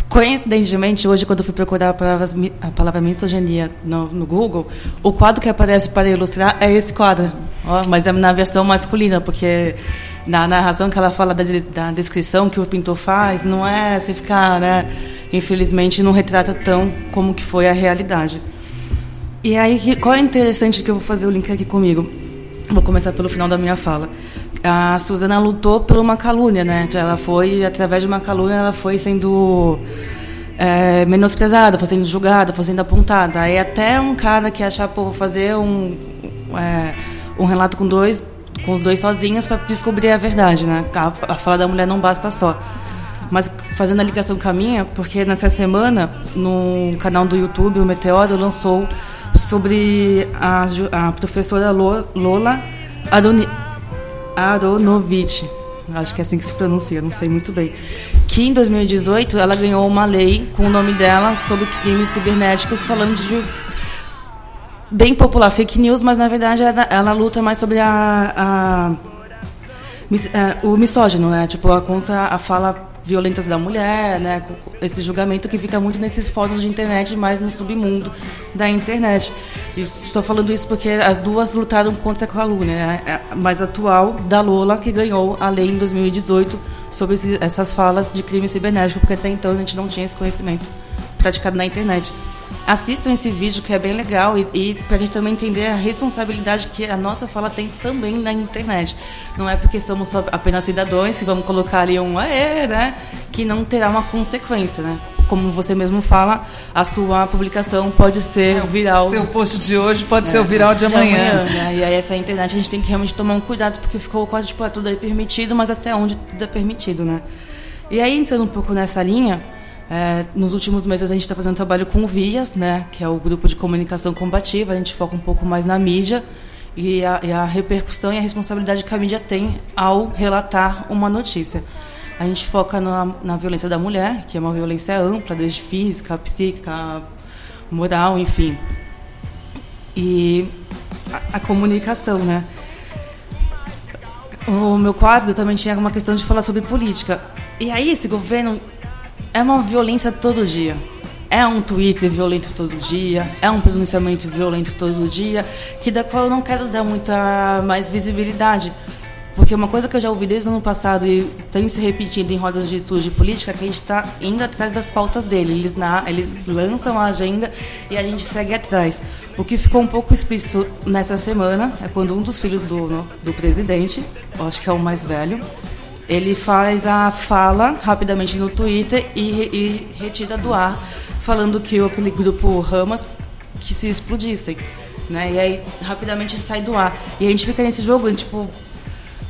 coincidentemente, hoje, quando eu fui procurar a palavra, a palavra misoginia no, no, Google, o quadro que aparece para ilustrar é esse quadro, ó, mas é na versão masculina, porque na narração que ela fala da, da descrição que o pintor faz, não é você ficar, né? Infelizmente, não retrata tão como que foi a realidade. E aí, qual é interessante que eu vou fazer o link aqui comigo? Vou começar pelo final da minha fala. A Suzana lutou por uma calúnia, né? Ela foi, através de uma calúnia, ela foi sendo é, menosprezada, foi sendo julgada, foi sendo apontada. Aí até um cara que achava, pô, vou fazer um, é, um relato com dois com os dois sozinhas para descobrir a verdade, né? A, a fala da mulher não basta só. Mas fazendo a ligação com a minha, porque nessa semana, no canal do YouTube, o Meteoro lançou sobre a, a professora Lola Aroni, acho que é assim que se pronuncia, não sei muito bem, que em 2018 ela ganhou uma lei com o nome dela sobre crimes cibernéticos, falando de bem popular fake news, mas na verdade ela, ela luta mais sobre a, a, a, é, o misógino, né? Tipo, contra a fala violentas da mulher, né? Esse julgamento que fica muito nesses fóruns de internet, mais no submundo da internet. E estou falando isso porque as duas lutaram contra a calúnia, né? É, a mais atual da Lola que ganhou a lei em 2018 sobre essas falas de crime cibernético, porque até então a gente não tinha esse conhecimento praticado na internet assistam esse vídeo que é bem legal e, e para a gente também entender a responsabilidade que a nossa fala tem também na internet. Não é porque somos só apenas cidadãos que vamos colocar ali um aê, né? Que não terá uma consequência, né? Como você mesmo fala, a sua publicação pode ser é, viral. O seu post de hoje pode é, ser o viral de, de amanhã. amanhã né? E aí essa internet a gente tem que realmente tomar um cuidado porque ficou quase tipo, ah, tudo é permitido, mas até onde tudo é permitido, né? E aí entrando um pouco nessa linha, é, nos últimos meses a gente está fazendo trabalho com o VIAS, né, que é o grupo de comunicação combativa. A gente foca um pouco mais na mídia e a, e a repercussão e a responsabilidade que a mídia tem ao relatar uma notícia. A gente foca na, na violência da mulher, que é uma violência ampla, desde física, psíquica, moral, enfim. E a, a comunicação, né? O meu quadro também tinha uma questão de falar sobre política. E aí esse governo é uma violência todo dia. É um Twitter violento todo dia, é um pronunciamento violento todo dia, que da qual eu não quero dar muita mais visibilidade. Porque uma coisa que eu já ouvi desde o ano passado e tem se repetido em rodas de estudos de política é que a gente está indo atrás das pautas dele. Eles, na, eles lançam a agenda e a gente segue atrás. O que ficou um pouco explícito nessa semana é quando um dos filhos do, do presidente, acho que é o mais velho, ele faz a fala rapidamente no Twitter e, e retira do ar, falando que aquele grupo Ramas que se explodissem. Né? E aí rapidamente sai do ar. E a gente fica nesse jogo, tipo,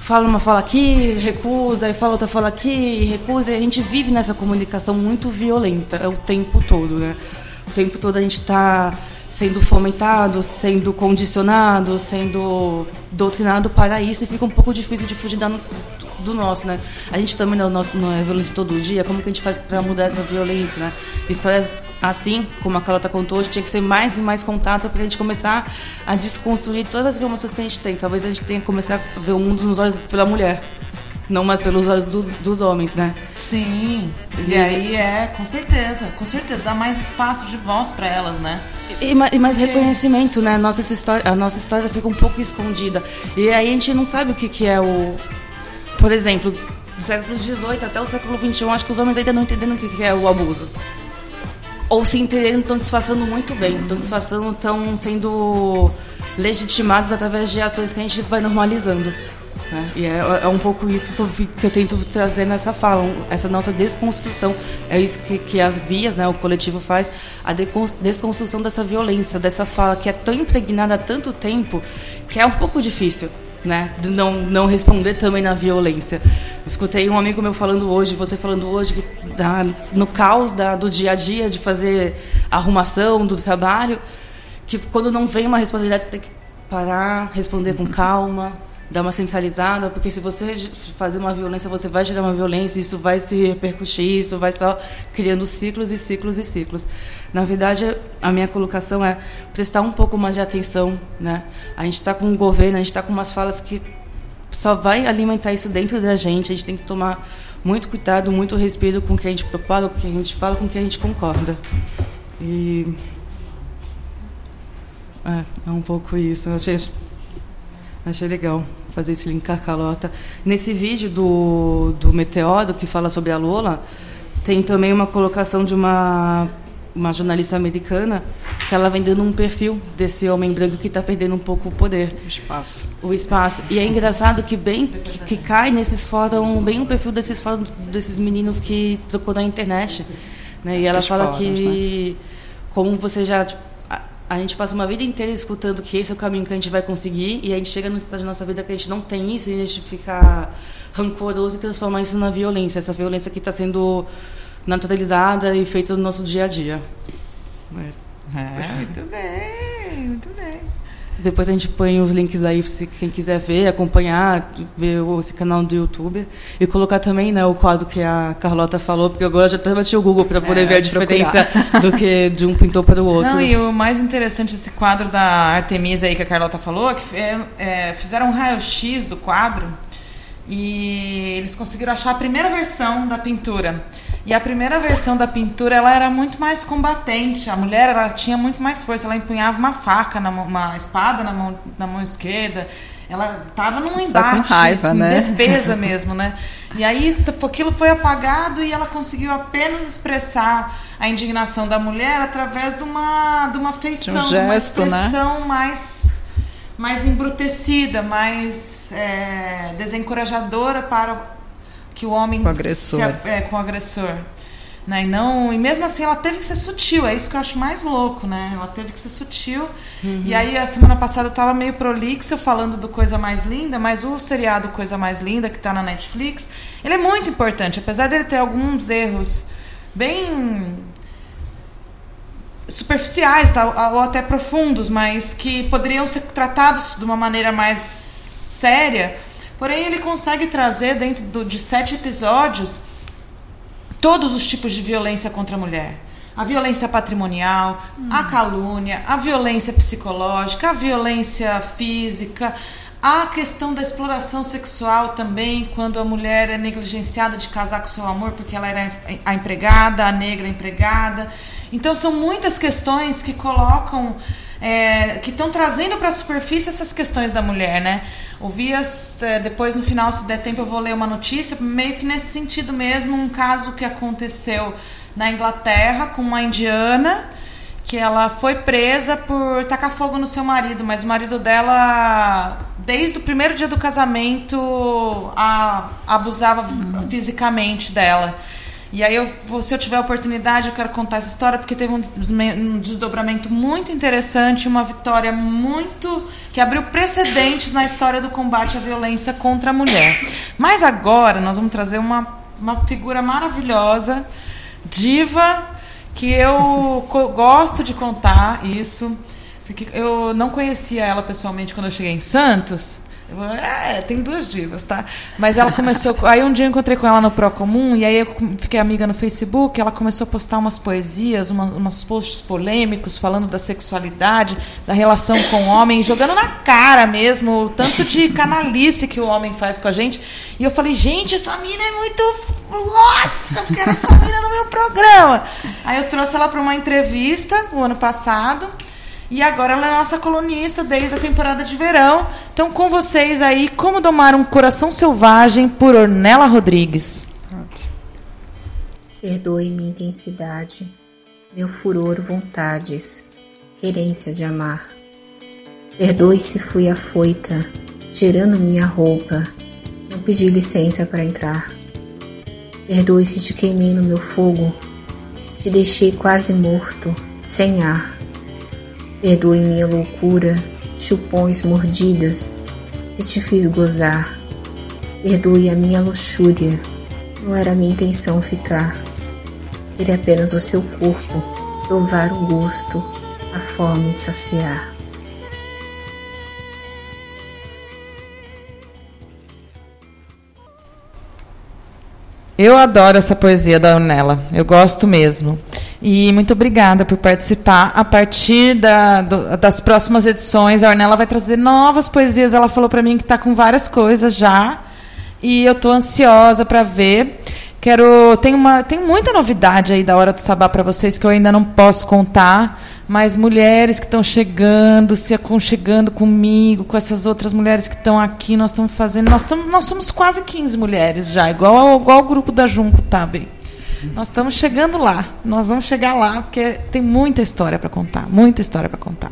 fala uma fala aqui, recusa, e fala outra fala aqui, recusa, e a gente vive nessa comunicação muito violenta o tempo todo, né? O tempo todo a gente está sendo fomentado, sendo condicionado, sendo doutrinado para isso e fica um pouco difícil de fugir da, do nosso, né? A gente também não, nosso, não é violento todo dia, como que a gente faz para mudar essa violência, né? Histórias assim, como a Carlota contou, tinha que ser mais e mais contato para a gente começar a desconstruir todas as informações que a gente tem. Talvez a gente tenha que começar a ver o mundo nos olhos pela mulher não mais pelos olhos dos, dos homens, né? Sim. E, e aí é, com certeza, com certeza, dá mais espaço de voz para elas, né? E, e mais reconhecimento, né? Nossa história, a nossa história fica um pouco escondida. E aí a gente não sabe o que, que é o, por exemplo, do século XVIII até o século XXI, acho que os homens ainda não entendendo o que é o abuso. Ou se entenderem, estão disfarçando muito bem, estão disfarçando, estão sendo legitimados através de ações que a gente vai normalizando. Né? E é, é, um pouco isso que eu, que eu, tento trazer nessa fala, essa nossa desconstrução. É isso que, que as vias, né, o coletivo faz, a desconstrução dessa violência, dessa fala que é tão impregnada há tanto tempo que é um pouco difícil né? De não, não responder também na violência. Escutei um amigo meu falando hoje, você falando hoje, que da, no caos da, do dia a dia, de fazer arrumação do trabalho, que quando não vem uma responsabilidade, tem que parar, responder com calma, dar uma centralizada, porque se você fazer uma violência, você vai gerar uma violência, isso vai se repercutir, isso vai só criando ciclos e ciclos e ciclos. Na verdade, a minha colocação é prestar um pouco mais de atenção, né? A gente está com um governo, a gente está com umas falas que só vai alimentar isso dentro da gente. A gente tem que tomar muito cuidado, muito respiro com o que a gente propaga, com o que a gente fala, com o que a gente concorda. E é, é um pouco isso. Achei Achei legal fazer esse link com a Carlota. Nesse vídeo do, do Meteoro, que fala sobre a Lola, tem também uma colocação de uma, uma jornalista americana que ela vem dando um perfil desse homem branco que está perdendo um pouco o poder. O espaço. O espaço. E é engraçado que bem que, que cai nesses fóruns, bem o perfil desses fóruns, desses meninos que procuram na internet. Né? E ela fala fóruns, que, né? como você já... Tipo, a gente passa uma vida inteira escutando que esse é o caminho que a gente vai conseguir e a gente chega num estágio da nossa vida que a gente não tem isso e a gente fica rancoroso e transformar isso na violência. Essa violência que está sendo naturalizada e feita no nosso dia a dia. É, muito bem, muito bem. Depois a gente põe os links aí se quem quiser ver, acompanhar, ver esse canal do YouTube e colocar também né, o quadro que a Carlota falou, porque agora eu já até bati o Google para poder É, ver a diferença procurar. do que de um pintor para o outro. Não, e o mais interessante desse quadro da Artemisa aí que a Carlota falou, é que é, é, fizeram um raio-x do quadro e eles conseguiram achar a primeira versão da pintura. E a primeira versão da pintura, ela era muito mais combatente. A mulher, ela tinha muito mais força. Ela empunhava uma faca, na mão, uma espada na mão, na mão esquerda. Ela estava num embate, raiva, em né? defesa mesmo, né? E aí aquilo foi apagado e ela conseguiu apenas expressar a indignação da mulher através de uma, de uma feição, de uma gesto, né? expressão mais, mais embrutecida, mais é, desencorajadora para que o homem Com o agressor. se é, com o agressor. Né? E, não, e mesmo assim ela teve que ser sutil, é isso que eu acho mais louco, né? Ela teve que ser sutil. E aí a semana passada eu tava meio prolixa falando do Coisa Mais Linda, mas o seriado Coisa Mais Linda, que tá na Netflix, ele é muito importante, apesar dele ter alguns erros bem superficiais tá, ou até profundos, mas que poderiam ser tratados de uma maneira mais séria. Porém, ele consegue trazer dentro do- de sete episódios todos os tipos de violência contra a mulher. A violência patrimonial, a calúnia, a violência psicológica, a violência física, a questão da exploração sexual também, quando a mulher é negligenciada de casar com seu amor porque ela era a empregada, a negra empregada. Então são muitas questões que colocam é, que estão trazendo para a superfície essas questões da mulher, né? Ouvi as, é, depois no final, se der tempo, eu vou ler uma notícia, meio que nesse sentido mesmo, um caso que aconteceu na Inglaterra com uma indiana que ela foi presa por tacar fogo no seu marido, mas o marido dela, desde o primeiro dia do casamento, a, abusava fisicamente dela. E aí, eu, se eu tiver oportunidade, eu quero contar essa história, porque teve um, desdobramento muito interessante, uma vitória muito. que abriu precedentes na história do combate à violência contra a mulher. Mas agora, nós vamos trazer uma, uma figura maravilhosa, diva, que eu gosto de contar isso, porque eu não conhecia ela pessoalmente quando eu cheguei em Santos. Falei, é, tem duas divas, tá? Mas ela começou. Aí um dia eu encontrei com ela no Procomum, e aí eu fiquei amiga no Facebook. Ela começou a postar umas poesias, uma, umas posts polêmicos, falando da sexualidade, da relação com o homem, jogando na cara mesmo, o tanto de canalice que o homem faz com a gente. E eu falei, gente, essa mina é muito. Nossa, eu quero essa mina no meu programa. Aí eu trouxe ela para uma entrevista o ano passado. E agora ela é nossa colunista desde a temporada de verão. Então, com vocês aí, Como Domar um Coração Selvagem, por Ornella Rodrigues. Perdoe minha intensidade, meu furor, vontades, querência de amar. Perdoe se fui afoita, tirando minha roupa, não pedi licença para entrar. Perdoe se te queimei no meu fogo, te deixei quase morto, sem ar. Perdoe minha loucura, chupões mordidas, se te fiz gozar. Perdoe a minha luxúria, não era minha intenção ficar. Queria apenas o seu corpo, provar o gosto, a fome saciar. Eu adoro essa poesia da Ornella, eu gosto mesmo. E muito obrigada por participar. A partir da- do- das próximas edições, a Ornella vai trazer novas poesias. Ela falou para mim que está com várias coisas já. E eu estou ansiosa para ver. Quero tem uma tem muita novidade aí da hora do sabá para vocês que eu ainda não posso contar, mas mulheres que estão chegando, se aconchegando comigo, com essas outras mulheres que estão aqui, nós estamos fazendo, nós estamos nós somos quase 15 mulheres já, igual igual ao grupo da Junco, tá bem? Nós estamos chegando lá. Nós vamos chegar lá porque tem muita história para contar, muita história para contar.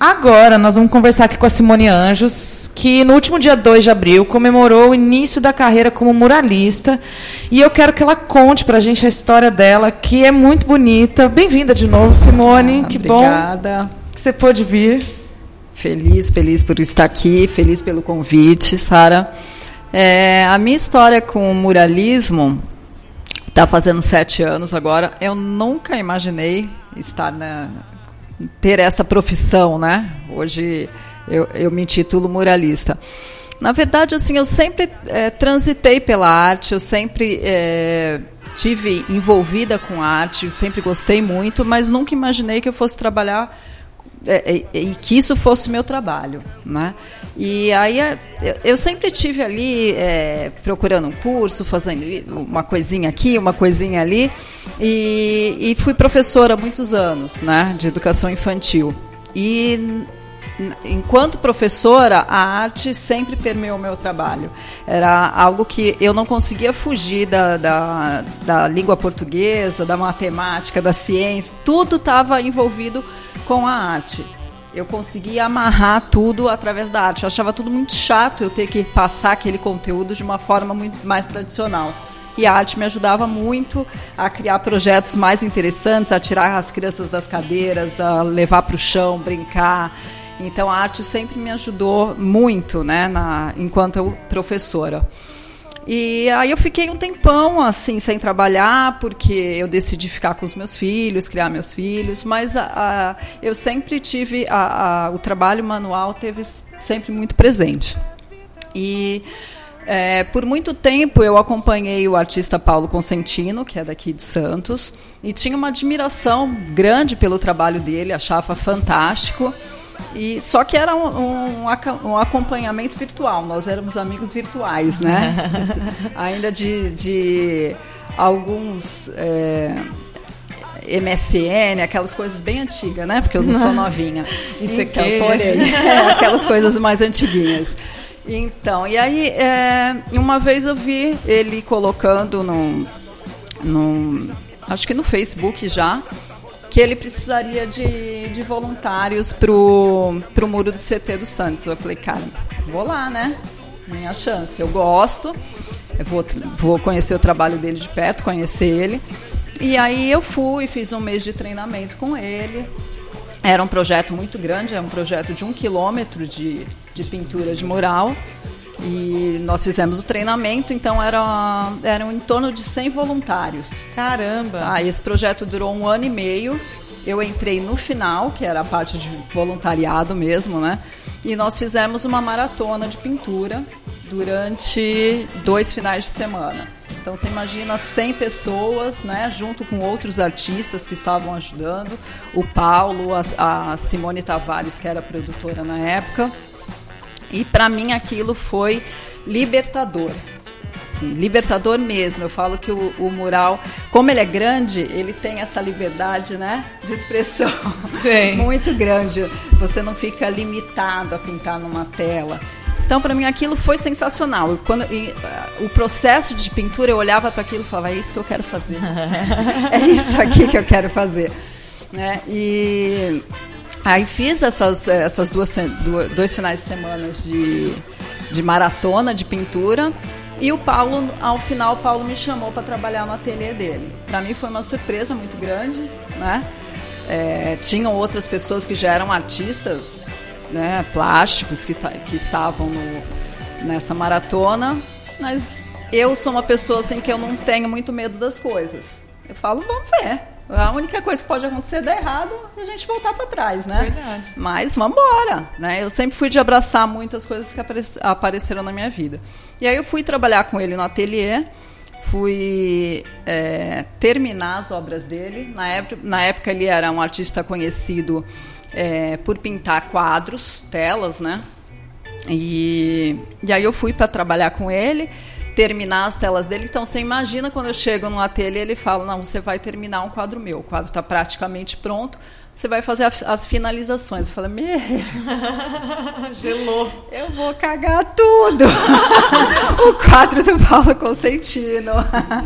Agora nós vamos conversar aqui com a Simone Anjos, que no último dia 2 de abril comemorou o início da carreira como muralista. E eu quero que ela conte para a gente a história dela, que é muito bonita. Bem-vinda de novo, Simone. Ah, que obrigada. bom que você pôde vir. Feliz, feliz por estar aqui, feliz pelo convite, Sara. É, a minha história com o muralismo está fazendo sete anos agora. Eu nunca imaginei estar na, ter essa profissão, né? Hoje eu, eu me intitulo muralista. Na verdade, assim, eu sempre é, transitei pela arte, eu sempre é, tive envolvida com arte, sempre gostei muito, mas nunca imaginei que eu fosse trabalhar é, é, e que isso fosse meu trabalho, né? E aí é, eu sempre tive ali é, procurando um curso, fazendo uma coisinha aqui, uma coisinha ali, e, e fui professora há muitos anos, né, de educação infantil. E enquanto professora, a arte sempre permeou o meu trabalho. Era algo que eu não conseguia fugir da, da, da língua portuguesa, da matemática, da ciência, tudo estava envolvido com a arte. Eu conseguia amarrar tudo através da arte. Eu achava tudo muito chato eu ter que passar aquele conteúdo de uma forma muito mais tradicional. E a arte me ajudava muito a criar projetos mais interessantes, a tirar as crianças das cadeiras, a levar para o chão, brincar. Então a arte sempre me ajudou muito, né, na, enquanto eu professora. E aí eu fiquei um tempão assim sem trabalhar porque eu decidi ficar com os meus filhos, criar meus filhos, mas a, a, eu sempre tive a, o trabalho manual teve sempre muito presente. E é, por muito tempo eu acompanhei o artista Paulo Consentino, que é daqui de Santos, e tinha uma admiração grande pelo trabalho dele, achava fantástico. E só que era um, um, um, acompanhamento virtual. Nós éramos amigos virtuais, né? Ainda de, de alguns é, MSN, aquelas coisas bem antigas, né? Porque eu não Nossa. sou novinha. Isso então, aqui. Porém, é, aquelas coisas mais antiguinhas. Então, e aí, é, uma vez eu vi ele colocando num, num. Acho que no Facebook já que ele precisaria de, de voluntários pro, pro muro do CT do Santos. Eu falei, cara, vou lá, né? Minha chance. Eu gosto, eu vou, vou conhecer o trabalho dele de perto, conhecer ele. E aí eu fui, fiz um mês de treinamento com ele. Era um projeto muito grande, é um projeto de um quilômetro de, de pintura de mural. E nós fizemos o treinamento, então era, eram em torno de 100 voluntários. Caramba! Ah, esse projeto durou um ano e meio. Eu entrei no final, que era a parte de voluntariado mesmo, né? E nós fizemos uma maratona de pintura durante dois finais de semana. Então você imagina 100 pessoas, né, junto com outros artistas que estavam ajudando, o Paulo, a, a Simone Tavares, que era produtora na época, e para mim aquilo foi libertador. Assim, libertador mesmo. Eu falo que o, o, mural, como ele é grande, ele tem essa liberdade né, de expressão Sim. muito grande. Você não fica limitado a pintar numa tela. Então, para mim, aquilo foi sensacional. Quando, e, uh, o processo de pintura, eu olhava para aquilo e falava: é isso que eu quero fazer. é isso aqui que eu quero fazer. Né? E Aí fiz essas, essas duas, dois finais de semana de, de maratona de pintura. E o Paulo, ao final, o Paulo me chamou para trabalhar no ateliê dele. Para mim foi uma surpresa muito grande, né? É, tinham outras pessoas que já eram artistas, né, plásticos que, que estavam no, nessa maratona, mas eu sou uma pessoa assim que eu não tenho muito medo das coisas. Eu falo, vamos ver. A única coisa que pode acontecer é dar errado é a gente voltar para trás, né? Verdade. Mas vamos embora, né? Eu sempre fui de abraçar muitas coisas que apareceram na minha vida. E aí eu fui trabalhar com ele no ateliê, fui é, terminar as obras dele. Na época, na época ele era um artista conhecido é, por pintar quadros, telas, né? E, e aí eu fui para trabalhar com ele terminar as telas dele. Então você imagina quando eu chego no ateliê, ele fala: "Não, você vai terminar um quadro meu. O quadro está praticamente pronto. Você vai fazer as, as finalizações". Eu falei: "Me gelou. Eu vou cagar tudo". o quadro do Paulo Consentino.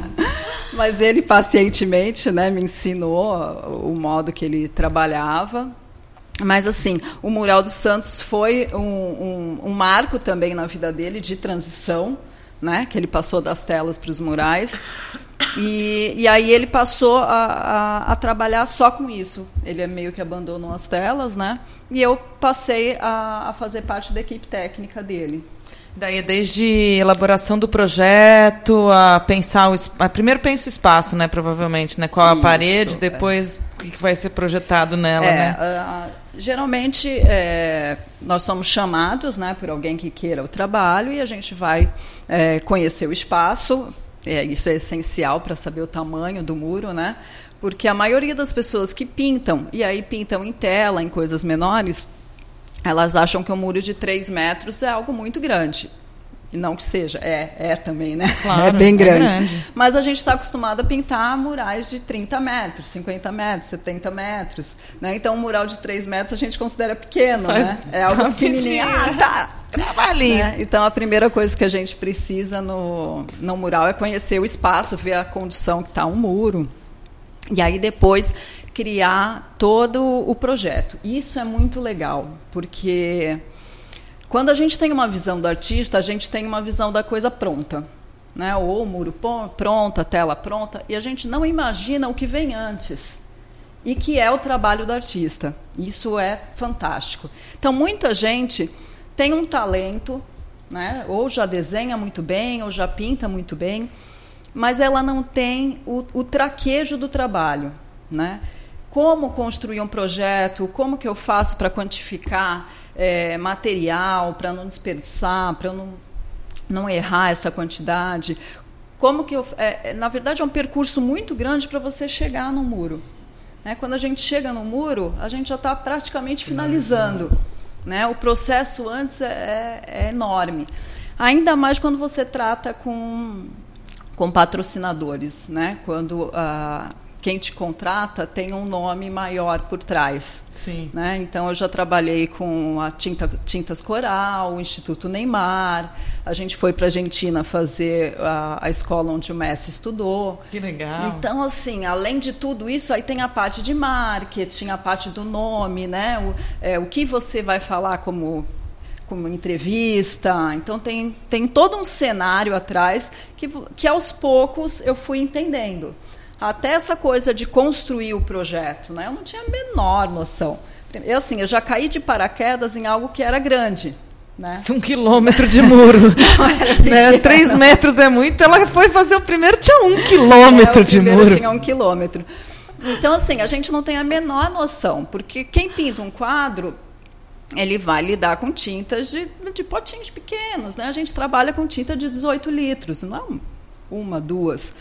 Mas ele pacientemente, né, me ensinou o modo que ele trabalhava. Mas, assim, o Mural dos Santos foi um, um, um marco também na vida dele de transição, né? que ele passou das telas para os murais. E, e, aí ele passou a, a, a, trabalhar só com isso. Ele é meio que abandonou as telas, né? E eu passei a, a fazer parte da equipe técnica dele. Daí, desde elaboração do projeto, a pensar o a, primeiro pensa o espaço, né? Provavelmente, né? Qual a Isso, parede, é. depois é. o que vai ser projetado nela, é, né? Geralmente é, nós somos chamados, né, por alguém que queira o trabalho e a gente vai é, conhecer o espaço. É, isso é essencial para saber o tamanho do muro, né? Porque a maioria das pessoas que pintam e aí pintam em tela, em coisas menores elas acham que um muro de 3 metros é algo muito grande. E não que seja, é, é também, né? Claro, é bem grande. É grande. Mas a gente está acostumado a pintar murais de 30 metros, 50 metros, 70 metros. Né? Então, um mural de 3 metros a gente considera pequeno, Faz né? É algo pequenininho. Ah, tá. Trabalhinho. Né? Então, a primeira coisa que a gente precisa no, no mural é conhecer o espaço, ver a condição que está um muro. E aí, depois, criar todo o projeto. Isso é muito legal, porque quando a gente tem uma visão do artista, a gente tem uma visão da coisa pronta. Né? Ou o muro pronto, a tela pronta, e a gente não imagina o que vem antes. E que é o trabalho do artista. Isso é fantástico. Então, muita gente tem um talento, né? ou já desenha muito bem, ou já pinta muito bem, mas ela não tem o, o traquejo do trabalho. Né? como construir um projeto, como que eu faço para quantificar é, material, para não desperdiçar, para não, não errar essa quantidade. Como que eu, é, é na verdade, é um percurso muito grande para você chegar no muro. Né? Quando a gente chega no muro, a gente já está praticamente finalizando. Né? O processo antes é, é, é enorme. Ainda mais quando você trata com, com patrocinadores, né? quando a quem te contrata tem um nome maior por trás. Sim. Né? Então, eu já trabalhei com a Tinta, Tintas Coral, o Instituto Neymar. A gente foi para a Argentina fazer a, a, escola onde o Messi estudou. Que legal. Então, assim, além de tudo isso, aí tem a parte de marketing, a parte do nome, né? o, é, o que você vai falar como como entrevista. Então tem, tem todo um cenário atrás que, que aos poucos eu fui entendendo até essa coisa de construir o projeto, né? Eu não tinha a menor noção. Eu assim, eu já caí de paraquedas em algo que era grande. Né? Um quilômetro de muro. né? Três metros é muito. Ela foi fazer o primeiro, tinha um quilômetro é, de muro. Tinha um quilômetro. Então, assim, a gente não tem a menor noção, porque quem pinta um quadro, ele vai lidar com tintas de, de potinhos pequenos. Né? A gente trabalha com tinta de 18 litros, não é uma, duas.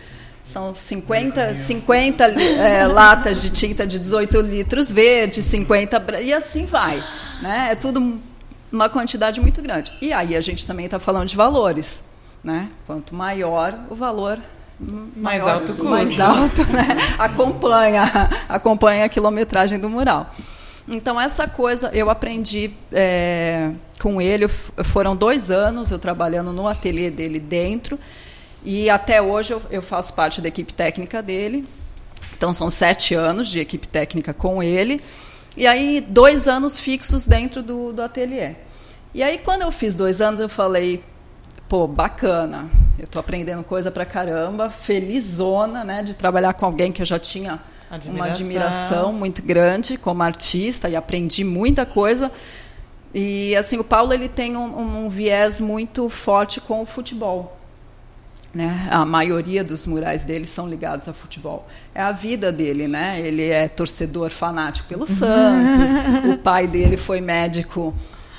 São 50, 50 é, latas de tinta de 18 litros verde, 50 e assim vai. Né? É tudo uma quantidade muito grande. E aí a gente também está falando de valores. Né? Quanto maior o valor, mais maior, alto o custo. Mais alto, né? acompanha, acompanha a quilometragem do mural. Então, essa coisa eu aprendi é, com ele. Foram dois anos eu trabalhando no ateliê dele dentro. E até hoje eu, eu faço parte da equipe técnica dele. Então são sete anos de equipe técnica com ele. E aí, dois anos fixos dentro do, do ateliê. E aí, quando eu fiz dois anos, eu falei, pô, bacana, eu estou aprendendo coisa pra caramba, felizona, né, de trabalhar com alguém que eu já tinha admiração. uma admiração muito grande como artista e aprendi muita coisa. E, assim, o Paulo, ele tem um, um viés muito forte com o futebol. Né? A maioria dos murais dele são ligados a futebol. É a vida dele, né? Ele é torcedor fanático pelo Santos. o pai dele foi médico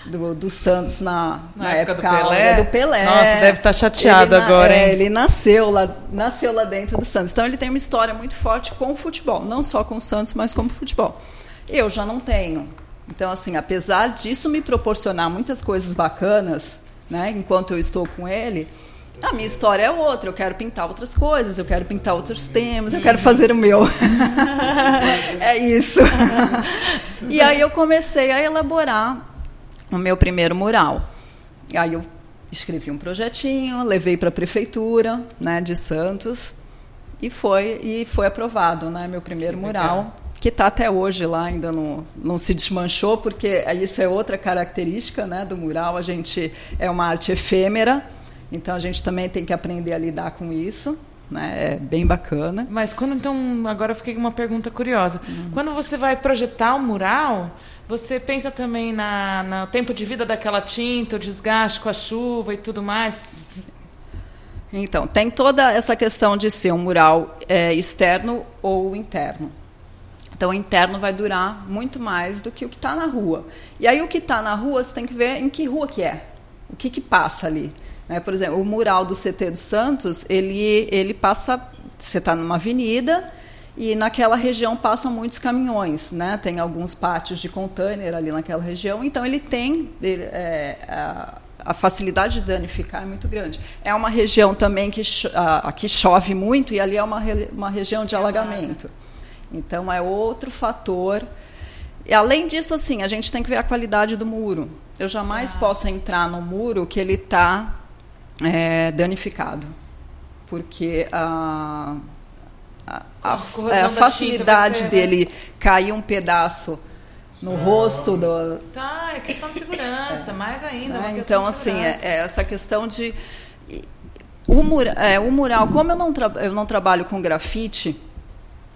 do, do Santos na, na, na época, época, do, Pelé. do Pelé. Nossa, deve estar tá chateado ele, agora. É, ele nasceu lá, nasceu lá dentro do Santos. Então ele tem uma história muito forte com o futebol, não só com o Santos, mas com o futebol. Eu já não tenho. Então, assim, apesar disso me proporcionar muitas coisas bacanas, né? Enquanto eu estou com ele a minha história é outra, eu quero pintar outras coisas, eu quero pintar outros temas, eu quero fazer o meu. é isso. e aí eu comecei a elaborar o meu primeiro mural. Aí eu escrevi um projetinho, levei para a prefeitura, né, de Santos, e foi e foi aprovado, né, meu primeiro mural. que está até hoje lá, ainda não, não se desmanchou, porque isso é outra característica né, do mural. A gente é uma arte efêmera, então a gente também tem que aprender a lidar com isso. Né? É bem bacana. Mas quando então, agora eu fiquei com uma pergunta curiosa. Uhum. Quando você vai projetar o um mural, você pensa também na, no tempo de vida daquela tinta, o desgaste com a chuva e tudo mais? Então, tem toda essa questão de ser um mural é, externo ou interno. Então, o interno vai durar muito mais do que o que está na rua. E aí, o que está na rua, você tem que ver em que rua que é. O que, que passa ali. Né? Por exemplo, o mural do CT dos Santos, ele, ele passa... Você está numa avenida e naquela região passam muitos caminhões. Né? Tem alguns pátios de container ali naquela região. Então, ele tem... Ele, é, a, a facilidade de danificar é muito grande. É uma região também que aqui chove muito e ali é uma, uma região de alagamento. Então é outro fator. E além disso, assim, a gente tem que ver a qualidade do muro. Eu jamais ah. posso entrar no muro que ele está é, danificado, porque a, a, a, a facilidade dele cair um pedaço no rosto do. Tá, é questão de segurança, é. mais ainda. É, então, assim, é, é, essa questão de. O, mura, é, o mural, como eu não, eu não trabalho com grafite,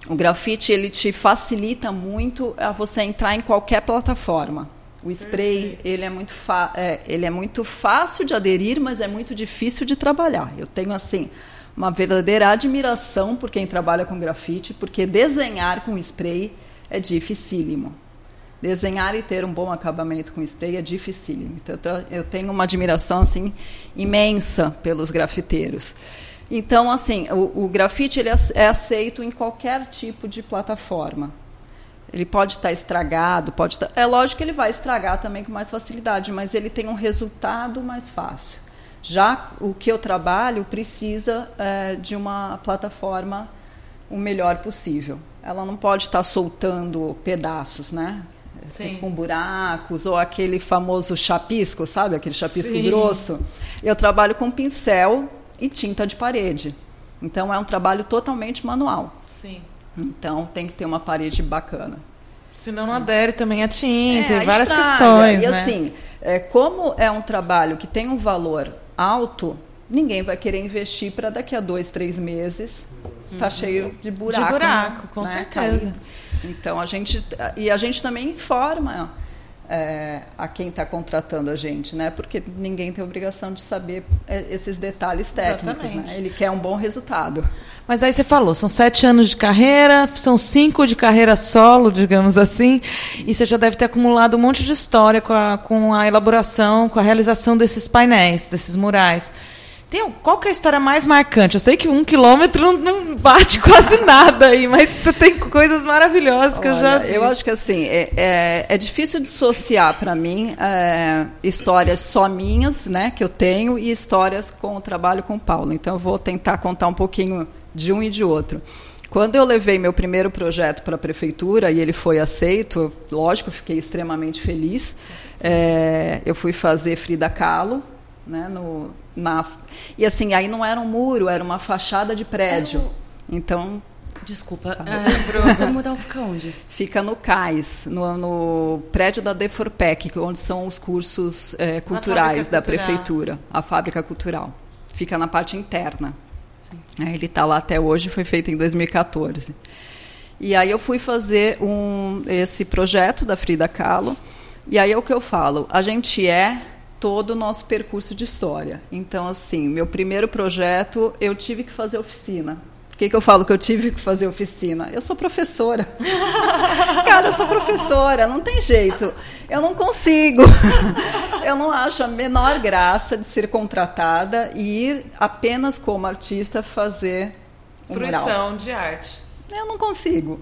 o grafite ele te facilita muito a você entrar em qualquer plataforma. O spray ele é muito é, ele é muito fácil de aderir, mas é muito difícil de trabalhar. Eu tenho assim uma verdadeira admiração por quem trabalha com grafite, porque desenhar com spray é dificílimo. Desenhar e ter um bom acabamento com spray é dificílimo. Então eu tenho uma admiração assim imensa pelos grafiteiros. Então, assim, o, o grafite ele é aceito em qualquer tipo de plataforma. Ele pode estar estragado, pode estar... É lógico que ele vai estragar também com mais facilidade, mas ele tem um resultado mais fácil. Já o que eu trabalho precisa é, de uma plataforma o melhor possível. Ela não pode estar soltando pedaços, né? Sim. com buracos, ou aquele famoso chapisco, sabe? Aquele chapisco Sim. grosso. Eu trabalho com pincel e tinta de parede. Então é um trabalho totalmente manual. Sim. Então tem que ter uma parede bacana. Senão não adere também a tinta, é, várias estraga. questões. E né? assim, é, como é um trabalho que tem um valor alto, ninguém vai querer investir para daqui a dois, três meses tá uhum. cheio de buraco. De buraco, com né? certeza. Então a gente e a gente também informa é, a quem está contratando a gente, né? Porque ninguém tem obrigação de saber é, esses detalhes técnicos, né? Ele quer um bom resultado. Mas aí você falou, são sete anos de carreira, são cinco de carreira solo, digamos assim, e você já deve ter acumulado um monte de história com a, com a elaboração, com a realização desses painéis, desses murais. Tem, qual que é a história mais marcante? Eu sei que um quilômetro não, bate quase nada aí, mas você tem coisas maravilhosas que Olha, eu já vi. Eu acho que assim, é, é, é difícil dissociar para mim é, histórias só minhas, né, que eu tenho, e histórias com o trabalho com o Paulo. Então eu vou tentar contar um pouquinho de um e de outro. Quando eu levei meu primeiro projeto para a prefeitura e ele foi aceito, lógico, fiquei extremamente feliz. É, eu fui fazer Frida Kahlo, né, no, na, e assim, aí não era um muro, era uma fachada de prédio. Então. Desculpa, é, esse mural fica onde? Fica no CAIS, no, no, prédio da Deforpec, onde são os cursos é, culturais da cultural. prefeitura, a fábrica cultural. Fica na parte interna. É, ele está lá até hoje, foi feito em 2014. E aí eu fui fazer um, esse projeto da Frida Kahlo. E aí é o que eu falo, a gente é todo o nosso percurso de história. Então, assim, meu primeiro projeto, eu tive que fazer oficina. Por que, que eu falo que eu tive que fazer oficina? Eu sou professora. Cara, eu sou professora, não tem jeito. Eu não consigo. eu não acho a menor graça de ser contratada e ir apenas como artista fazer um Fruição de arte. Eu não consigo.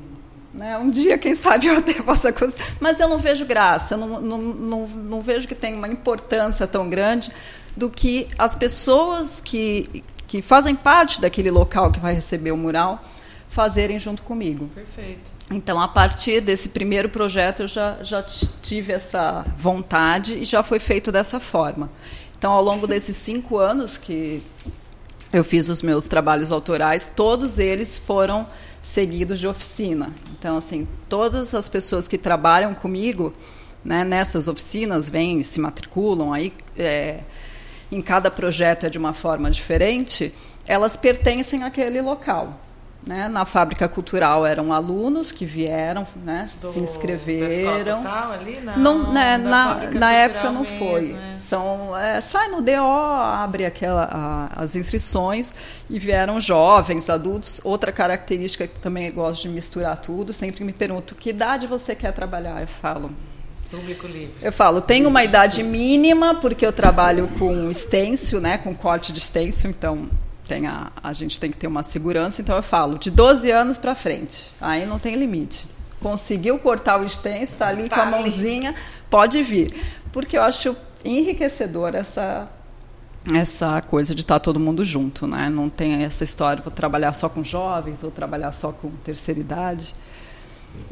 Né? Um dia, quem sabe, eu até possa conseguir. Mas eu não vejo graça, não, não, não, não vejo que tem uma importância tão grande do que as pessoas que, que fazem parte daquele local que vai receber o mural fazerem junto comigo. Perfeito. Então, a partir desse primeiro projeto, eu já, já tive essa vontade e já foi feito dessa forma. Então, ao longo desses cinco anos que eu fiz os meus trabalhos autorais, todos eles foram seguidos de oficina. Então, assim, todas as pessoas que trabalham comigo né, nessas oficinas vêm, se matriculam, aí é, em cada projeto é de uma forma diferente, elas pertencem àquele local. Né? Na fábrica cultural eram alunos que vieram, né? Do, se inscreveram. Tal, ali? Não, não né? na, na época não mesmo, foi. É. São, é, sai no DO, abre aquela, a, as inscrições e vieram jovens, adultos. Outra característica que também gosto de misturar tudo, sempre me pergunto que idade você quer trabalhar? Eu falo. Público livre. Eu falo, tem uma idade mínima, porque eu trabalho com estêncil, né, com corte de estêncil, então tem a, a gente tem que ter uma segurança, então eu falo, de 12 anos para frente, aí não tem limite. Conseguiu cortar o stencil, está ali tá com a mãozinha, ali. pode vir. Porque eu acho enriquecedor essa essa coisa de estar todo mundo junto, né? Não tem essa história, vou trabalhar só com jovens ou trabalhar só com terceira idade.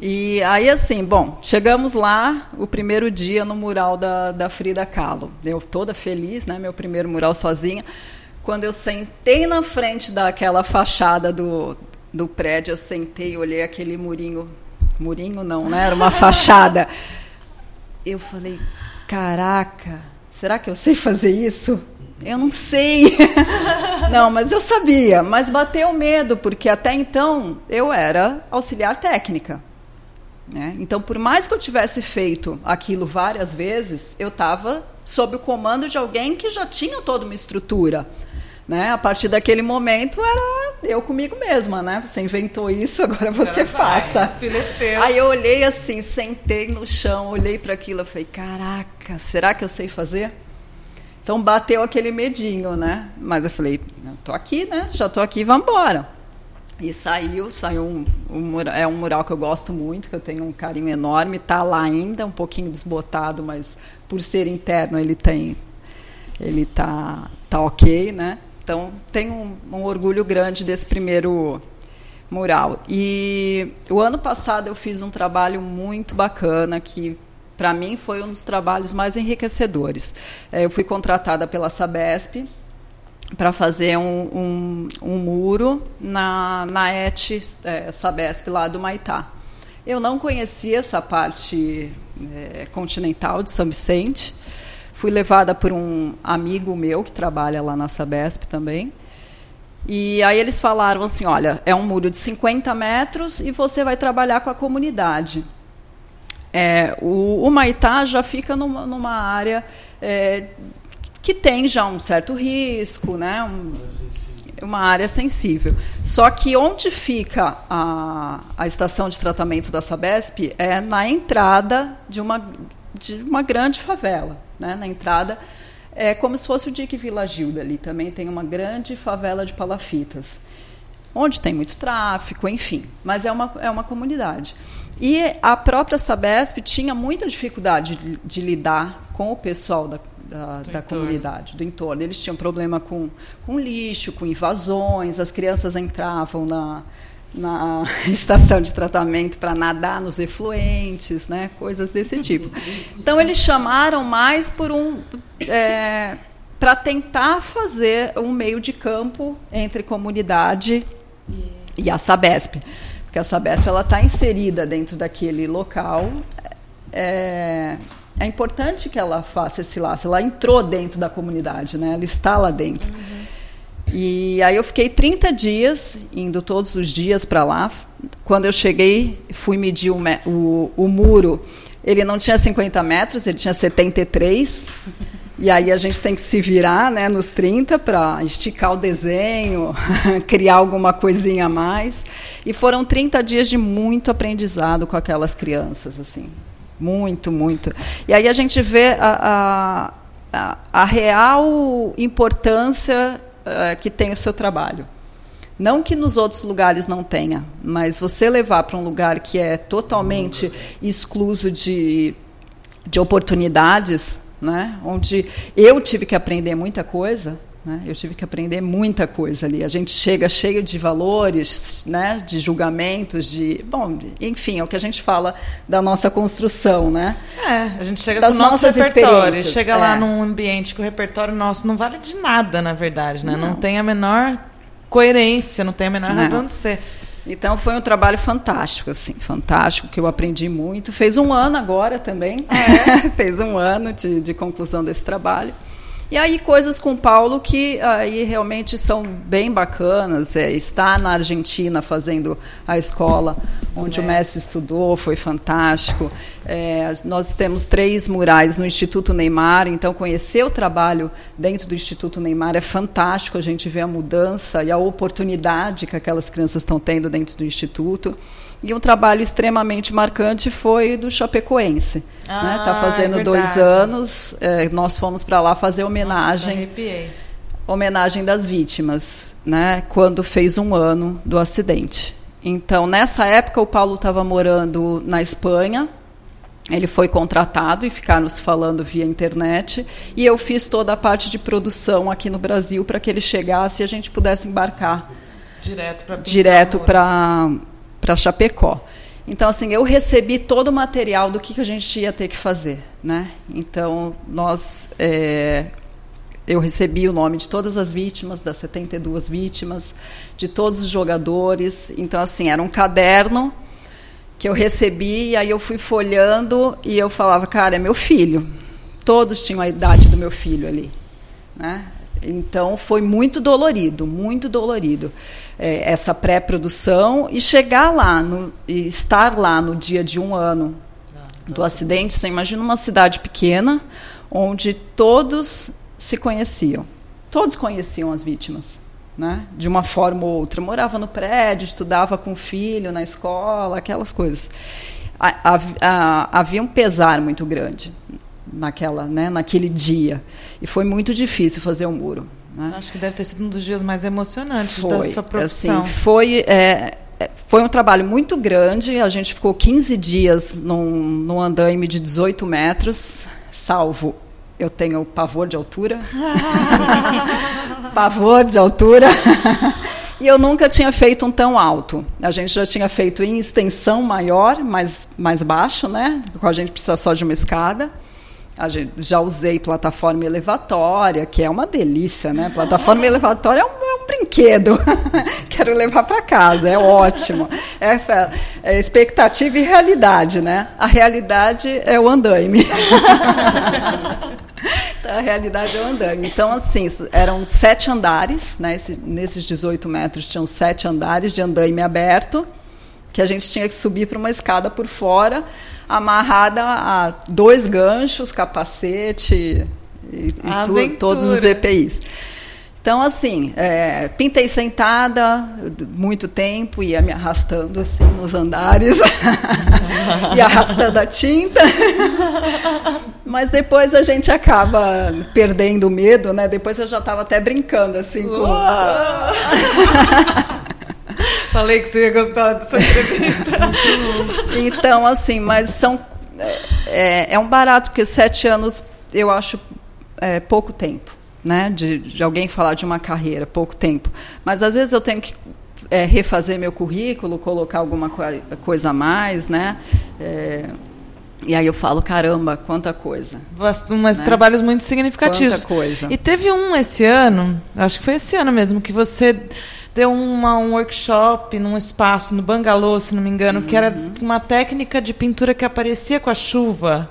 E aí, assim, bom, chegamos lá, o primeiro dia no mural da, da Frida Kahlo. Eu toda feliz, né? Meu primeiro mural sozinha. Quando eu sentei na frente daquela fachada do, do prédio, eu sentei, olhei aquele murinho. Murinho não, né? Era uma fachada. Eu falei, caraca, será que eu sei fazer isso? Eu não sei. não, mas eu sabia. Mas bateu medo, porque até então eu era auxiliar técnica. Né? Então, por mais que eu tivesse feito aquilo várias vezes, eu estava sob o comando de alguém que já tinha toda uma estrutura. Né? A partir daquele momento era eu comigo mesma, né? Você inventou isso, agora você faça. Aí eu olhei assim, sentei no chão, olhei para aquilo, eu falei, caraca, será que eu sei fazer? Então bateu aquele medinho, né? Mas eu falei, eu tô aqui, né? Já tô aqui, vamos embora. E saiu, saiu um, um é um mural que eu gosto muito, que eu tenho um carinho enorme, tá lá ainda, um pouquinho desbotado, mas por ser interno ele tem ele tá tá OK, né? Então, tenho um, um, orgulho grande desse primeiro mural. E o ano passado eu fiz um trabalho muito bacana que para mim foi um dos trabalhos mais enriquecedores. É, eu fui contratada pela Sabesp para fazer um, um, um, muro na, na ET é, Sabesp lá do Maitá. Eu não conhecia essa parte é, continental de São Vicente. Fui levada por um amigo meu que trabalha lá na Sabesp também. E aí eles falaram assim: olha, é um muro de 50 metros e você vai trabalhar com a comunidade. É, o, o Maitá já fica numa, numa área é, que tem já um certo risco, né? Um, uma área sensível. Só que onde fica a, a estação de tratamento da Sabesp é na entrada de uma, de uma grande favela né, na entrada. É como se fosse o Dique Vila Gilda ali. Também tem uma grande favela de palafitas, onde tem muito tráfico, enfim. Mas é uma, é uma comunidade. E a própria Sabesp tinha muita dificuldade de, de lidar com o pessoal da, da, da comunidade, do entorno. Eles tinham problema com, com lixo, com invasões, as crianças entravam na, na estação de tratamento para nadar nos efluentes, né, coisas desse tipo. Então eles chamaram mais por um é, para tentar fazer um meio de campo entre comunidade e a Sabesp, porque a Sabesp ela está inserida dentro daquele local. É, é importante que ela faça esse laço. Ela entrou dentro da comunidade, né? Ela está lá dentro. Uhum. E aí eu fiquei 30 dias, indo todos os dias para lá. Quando eu cheguei, fui medir o, o, o, muro. Ele não tinha 50 metros, ele tinha 73. E aí a gente tem que se virar né, nos 30 para esticar o desenho, criar alguma coisinha a mais. E foram 30 dias de muito aprendizado com aquelas crianças, assim. Muito, muito. E aí a gente vê a, a, a real importância uh, que tem o seu trabalho. Não que nos outros lugares não tenha, mas você levar para um lugar que é totalmente excluso de, de oportunidades, né? onde eu tive que aprender muita coisa, Né? Eu tive que aprender muita coisa ali. A gente chega cheio de valores, né? de julgamentos, de. Bom, enfim, é o que a gente fala da nossa construção. Né? É, a gente chega das com o nosso nossas repertório. Chega é. lá num ambiente que o repertório nosso não vale de nada, na verdade. Né? Não, não tem a menor coerência, não tem a menor Não. razão de ser. Então foi um trabalho fantástico, assim, fantástico, que eu aprendi muito. Fez um ano agora também. Fez um ano de, de conclusão desse trabalho. E aí coisas com Paulo que aí realmente são bem bacanas. É, estar na Argentina fazendo a escola onde o Messi estudou foi fantástico. É, nós temos três murais no Instituto Neymar, então conhecer o trabalho dentro do Instituto Neymar é fantástico. A gente vê a mudança e a oportunidade que aquelas crianças estão tendo dentro do Instituto. E um trabalho extremamente marcante foi do Chapecoense. Está Ah, né? Tá fazendo é dois anos. é, nós fomos para lá fazer homenagem Nossa, arrepiei. homenagem das vítimas, né, quando fez um ano do acidente. Então, nessa época, o Paulo estava morando na Espanha. Ele foi contratado e ficaram se falando via internet. E eu fiz toda a parte de produção aqui no Brasil para que ele chegasse e a gente pudesse embarcar Direto para direto para para Chapecó. Então assim, eu recebi todo o material do que, que a gente ia ter que fazer, né? Então nós é, eu recebi o nome de todas as vítimas, das 72 vítimas, de todos os jogadores. Então assim, era um caderno que eu recebi e aí eu fui folhando e eu falava, cara, é meu filho. Todos tinham a idade do meu filho ali, né? Então foi muito dolorido, muito dolorido é, essa pré-produção e chegar lá no, e estar lá no dia de um ano do acidente. Você imagina uma cidade pequena onde todos se conheciam, todos conheciam as vítimas, né? De uma forma ou outra. Morava no prédio, estudava com o filho na escola, aquelas coisas. Ha- hav- Havia um pesar muito grande naquela, né, naquele dia. E foi muito difícil fazer o muro. Né? Acho que deve ter sido um dos dias mais emocionantes da Foi, sua profissão. assim, foi, é, é, foi um trabalho muito grande. A gente ficou 15 dias num, num andaime de 18 metros, salvo eu tenho pavor de altura. pavor de altura. E eu nunca tinha feito um tão alto. A gente já tinha feito em extensão maior, mais, mais baixo, né? A gente precisa só de uma escada. Já usei plataforma elevatória, que é uma delícia, né? Plataforma elevatória é um, é um brinquedo. Quero levar para casa, é ótimo. É, é expectativa e realidade, né? A realidade é o andaime. a realidade é o andaime. Então, assim, eram sete andares, né? Esse- nesses 18 metros tinham sete andares de andaime aberto, que a gente tinha que subir para uma escada por fora, amarrada a dois ganchos, capacete e, e tu- todos os EPIs. Então, assim, é, pintei sentada muito tempo, ia me arrastando assim nos andares, e arrastando a tinta. Mas depois a gente acaba perdendo o medo, né? Depois eu já estava até brincando assim com. Falei que você ia gostar dessa entrevista. Então, assim, mas são. É, é um barato, porque sete anos eu acho é, pouco tempo, né? De, de alguém falar de uma carreira, pouco tempo. Mas às vezes eu tenho que é, refazer meu currículo, colocar alguma coi- coisa a mais, né? É, e aí eu falo, caramba, quanta coisa. Mas Né? trabalhos muito significativos. Quanta coisa. E teve um esse ano, acho que foi esse ano mesmo, que você deu uma, um workshop num espaço no Bangalô, se não me engano, que era Uhum. uma técnica de pintura que aparecia com a chuva.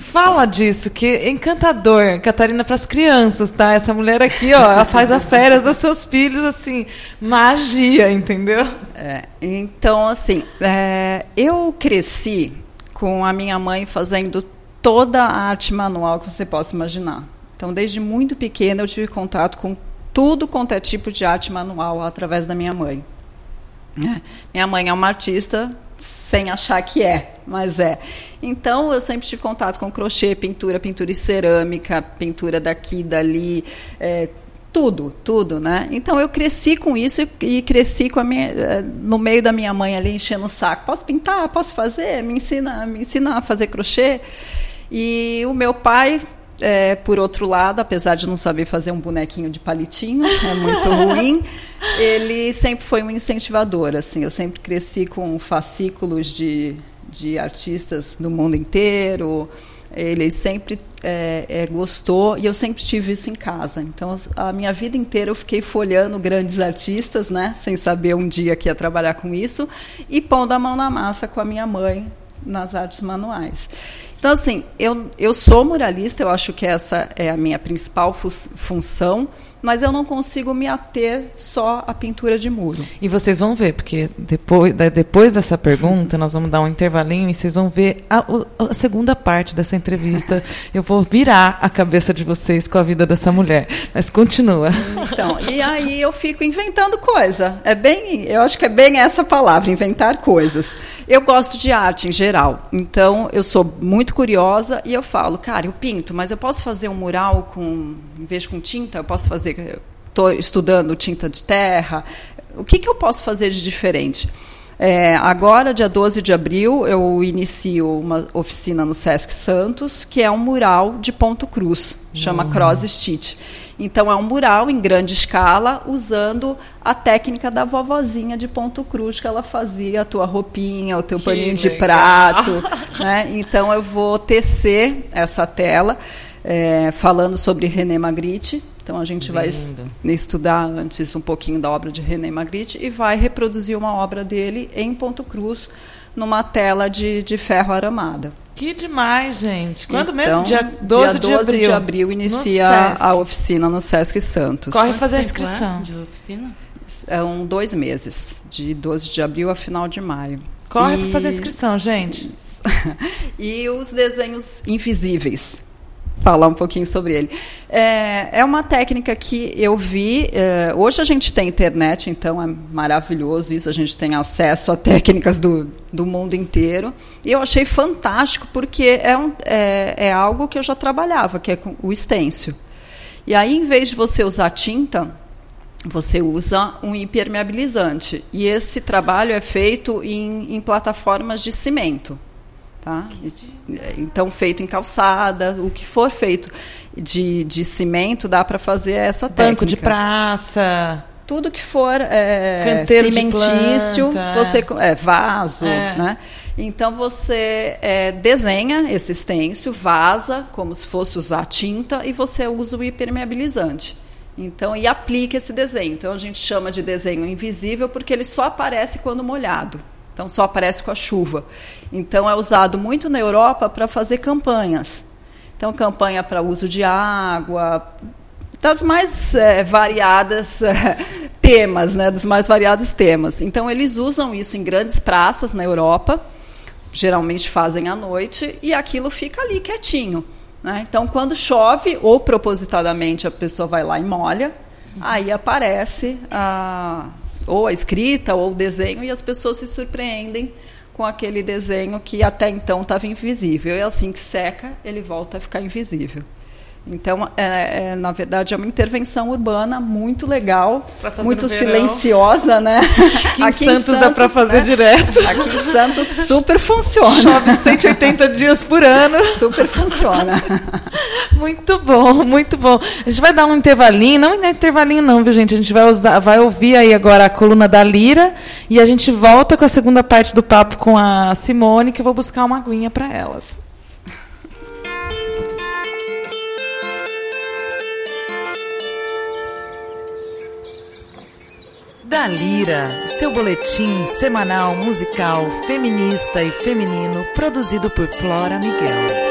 Fala disso, que é encantador, Catarina, para as crianças, tá? Essa mulher aqui, ó, ela faz a férias dos seus filhos, assim, magia, entendeu? É, então, assim, é, eu cresci com a minha mãe fazendo toda a arte manual que você possa imaginar. Então, desde muito pequena, eu tive contato com tudo quanto é tipo de arte manual através da minha mãe. né? Minha mãe é uma artista sem achar que é, mas é. Então, eu sempre tive contato com crochê, pintura, pintura em cerâmica, pintura daqui, dali, é, tudo, tudo, né? Então eu cresci com isso e, e cresci com a minha, eh, no meio da minha mãe ali enchendo o saco. Posso pintar? Posso fazer? Me ensina, me ensina a fazer crochê. E o meu pai é, por outro lado, apesar de não saber fazer um bonequinho de palitinho, é muito ruim, ele sempre foi um incentivador. Assim, eu sempre cresci com fascículos de, de artistas do mundo inteiro. Ele sempre é, é, gostou e eu sempre tive isso em casa. Então, a minha vida inteira eu fiquei folhando grandes artistas, né, sem saber um dia que ia trabalhar com isso, e pondo a mão na massa com a minha mãe nas artes manuais. Então, assim, eu, eu sou muralista, eu acho que essa é a minha principal fu função mas eu não consigo me ater só à pintura de muro. E vocês vão ver, porque depois, depois dessa pergunta, nós vamos dar um intervalinho e vocês vão ver a, a, segunda parte dessa entrevista. Eu vou virar a cabeça de vocês com a vida dessa mulher. Mas continua. Então, e aí eu fico inventando coisa. É bem, eu acho que é bem essa palavra, inventar coisas. Eu gosto de arte em geral, então eu sou muito curiosa e eu falo, cara, eu pinto, mas eu posso fazer um mural com, em vez de com tinta, eu posso fazer fazer? Estou estudando tinta de terra. O que, que eu posso fazer de diferente? É, agora, dia 12 de abril, eu inicio uma oficina no Sesc Santos, que é um mural de ponto cruz, chama uhum. Cross Stitch. Então, é um mural em grande escala, usando a técnica da vovozinha de ponto cruz, que ela fazia a tua roupinha, o teu que paninho legal. de prato. né? Então, eu vou tecer essa tela, é, falando sobre René Magritte, então a gente vai estudar antes um pouquinho da obra de René Magritte e vai reproduzir uma obra dele em ponto cruz numa tela de, de ferro aramada. Que demais, gente. Quando então, mesmo? Dia 12, dia 12 de, abril. de abril inicia a oficina no Sesc Santos. Corre fazer a inscrição. É de oficina? São dois meses, de 12 de abril a final de maio. Corre e... para fazer a inscrição, gente. e os desenhos invisíveis falar um pouquinho sobre ele. É, é uma técnica que eu vi. É, hoje a gente tem internet, então é maravilhoso isso. A gente tem acesso a técnicas do, do mundo inteiro. E eu achei fantástico porque é, um, é, é algo que eu já trabalhava, que é o estêncil. E aí, em vez de você usar tinta, você usa um impermeabilizante. E esse trabalho é feito em, em plataformas de cimento. Tá? Então, feito em calçada, o que for feito de, de cimento, dá para fazer essa técnica. Banco de praça. Tudo que for é, cimentício, de você é, vaso, é. né? Então você é, desenha esse estêncil, vaza como se fosse usar tinta e você usa o impermeabilizante. Então, e aplica esse desenho. Então a gente chama de desenho invisível porque ele só aparece quando molhado. Então só aparece com a chuva. Então é usado muito na Europa para fazer campanhas. Então campanha para uso de água, das mais é, variadas é, temas, né, dos mais variados temas. Então eles usam isso em grandes praças na Europa, geralmente fazem à noite e aquilo fica ali quietinho. Né? Então quando chove ou propositadamente a pessoa vai lá e molha, aí aparece a ou a escrita ou o desenho e as pessoas se surpreendem com aquele desenho que até então estava invisível. E assim que seca, ele volta a ficar invisível. Então, é, é, na verdade, é uma intervenção urbana muito legal, muito silenciosa, né? Aqui, aqui em, Santos, Santos dá para fazer né? direto. Aqui em Santos super funciona. Chove 180 dias por ano. Super funciona. Muito bom, muito bom. A gente vai dar um intervalinho, não é intervalinho não, viu gente? A gente vai usar, vai ouvir aí agora a coluna da Lira e a gente volta com a segunda parte do papo com a Simone, que eu vou buscar uma aguinha para elas. Da Lira, seu boletim semanal musical feminista e feminino produzido por Flora Miguel.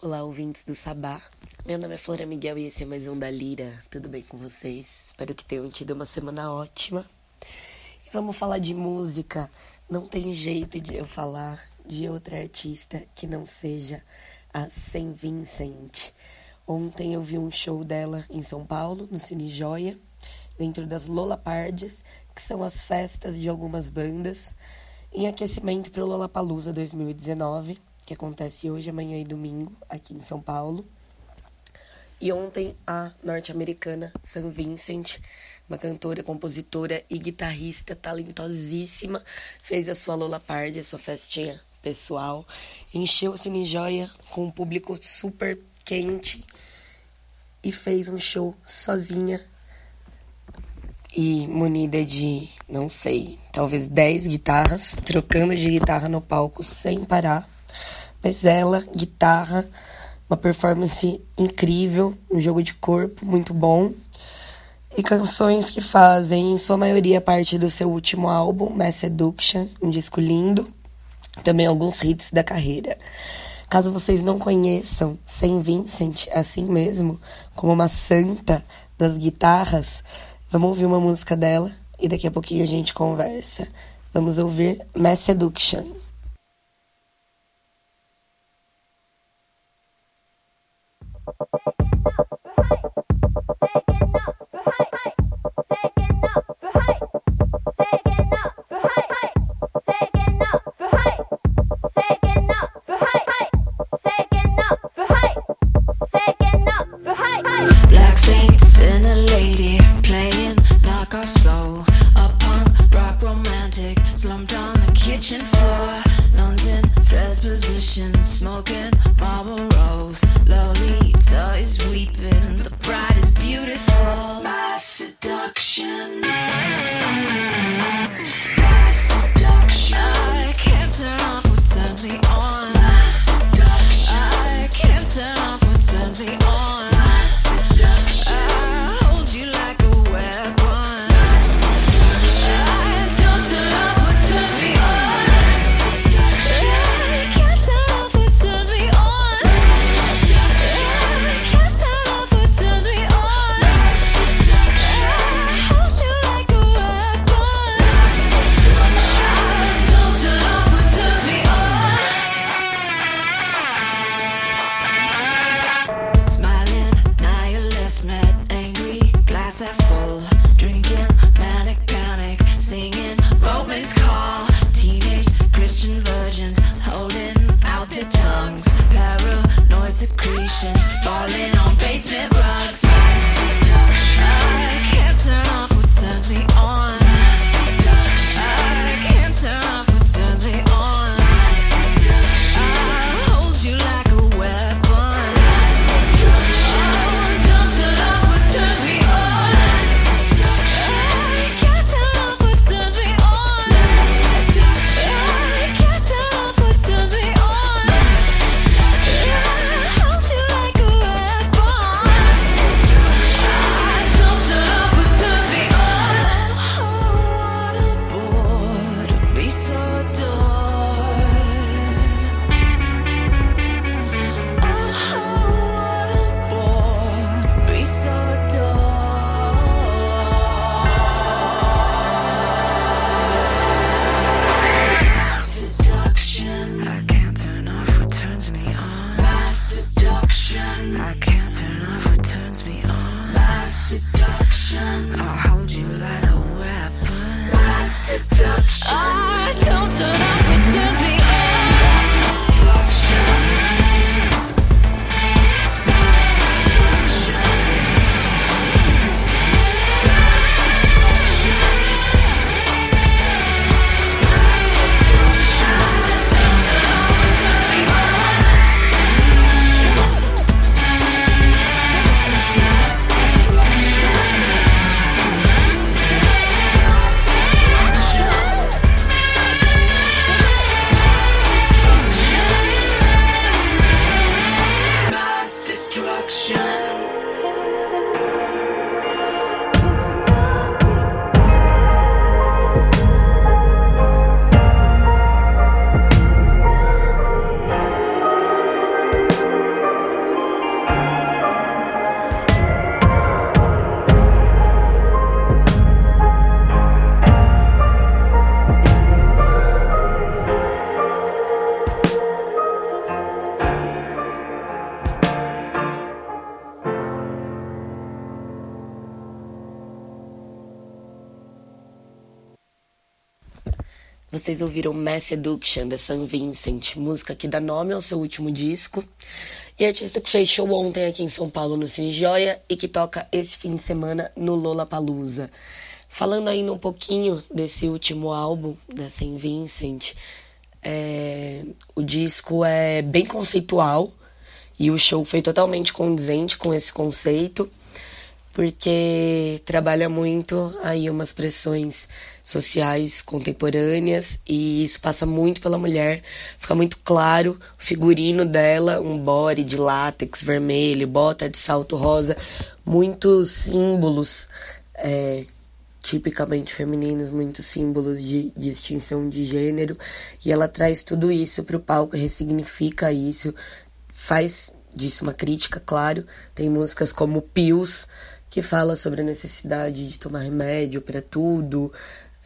Olá, ouvintes do Sabá. Meu nome é Flora Miguel e esse é mais um da Lira. Tudo bem com vocês? Espero que tenham tido uma semana ótima. E vamos falar de música. Não tem jeito de eu falar de outra artista que não seja a Sem Vincent. Ontem eu vi um show dela em São Paulo, no Cine Joia, dentro das Lollapardes, que são as festas de algumas bandas, em aquecimento para o Lollapalooza 2019, que acontece hoje, amanhã e domingo, aqui em São Paulo. E ontem a norte-americana Sam Vincent, uma cantora, compositora e guitarrista talentosíssima, fez a sua Lola Pardi, a sua festinha pessoal. Encheu o Cine Joia com um público super quente e fez um show sozinha e munida de, não sei, talvez 10 guitarras, trocando de guitarra no palco sem parar. Mas ela, guitarra, uma performance incrível, um jogo de corpo muito bom. E canções que fazem, em sua maioria, parte do seu último álbum, Mass Seduction, um disco lindo também alguns hits da carreira. Caso vocês não conheçam Sam Vincent, assim mesmo, como uma santa das guitarras, vamos ouvir uma música dela e daqui a pouquinho a gente conversa. Vamos ouvir Mass Seduction. vocês ouviram Mass Seduction da San Vincent, música que dá nome ao seu último disco, e artista que fez show ontem aqui em São Paulo no Cine Joia e que toca esse fim de semana no Lollapalooza. Falando ainda um pouquinho desse último álbum da San Vincent, é... o disco é bem conceitual e o show foi totalmente condizente com esse conceito porque trabalha muito aí umas pressões sociais contemporâneas e isso passa muito pela mulher. Fica muito claro o figurino dela, um body de látex vermelho, bota de salto rosa, muitos símbolos é, tipicamente femininos, muitos símbolos de, de distinção de gênero, e ela traz tudo isso para o palco, ressignifica isso, faz disso uma crítica, claro. Tem músicas como Pills, que fala sobre a necessidade de tomar remédio para tudo.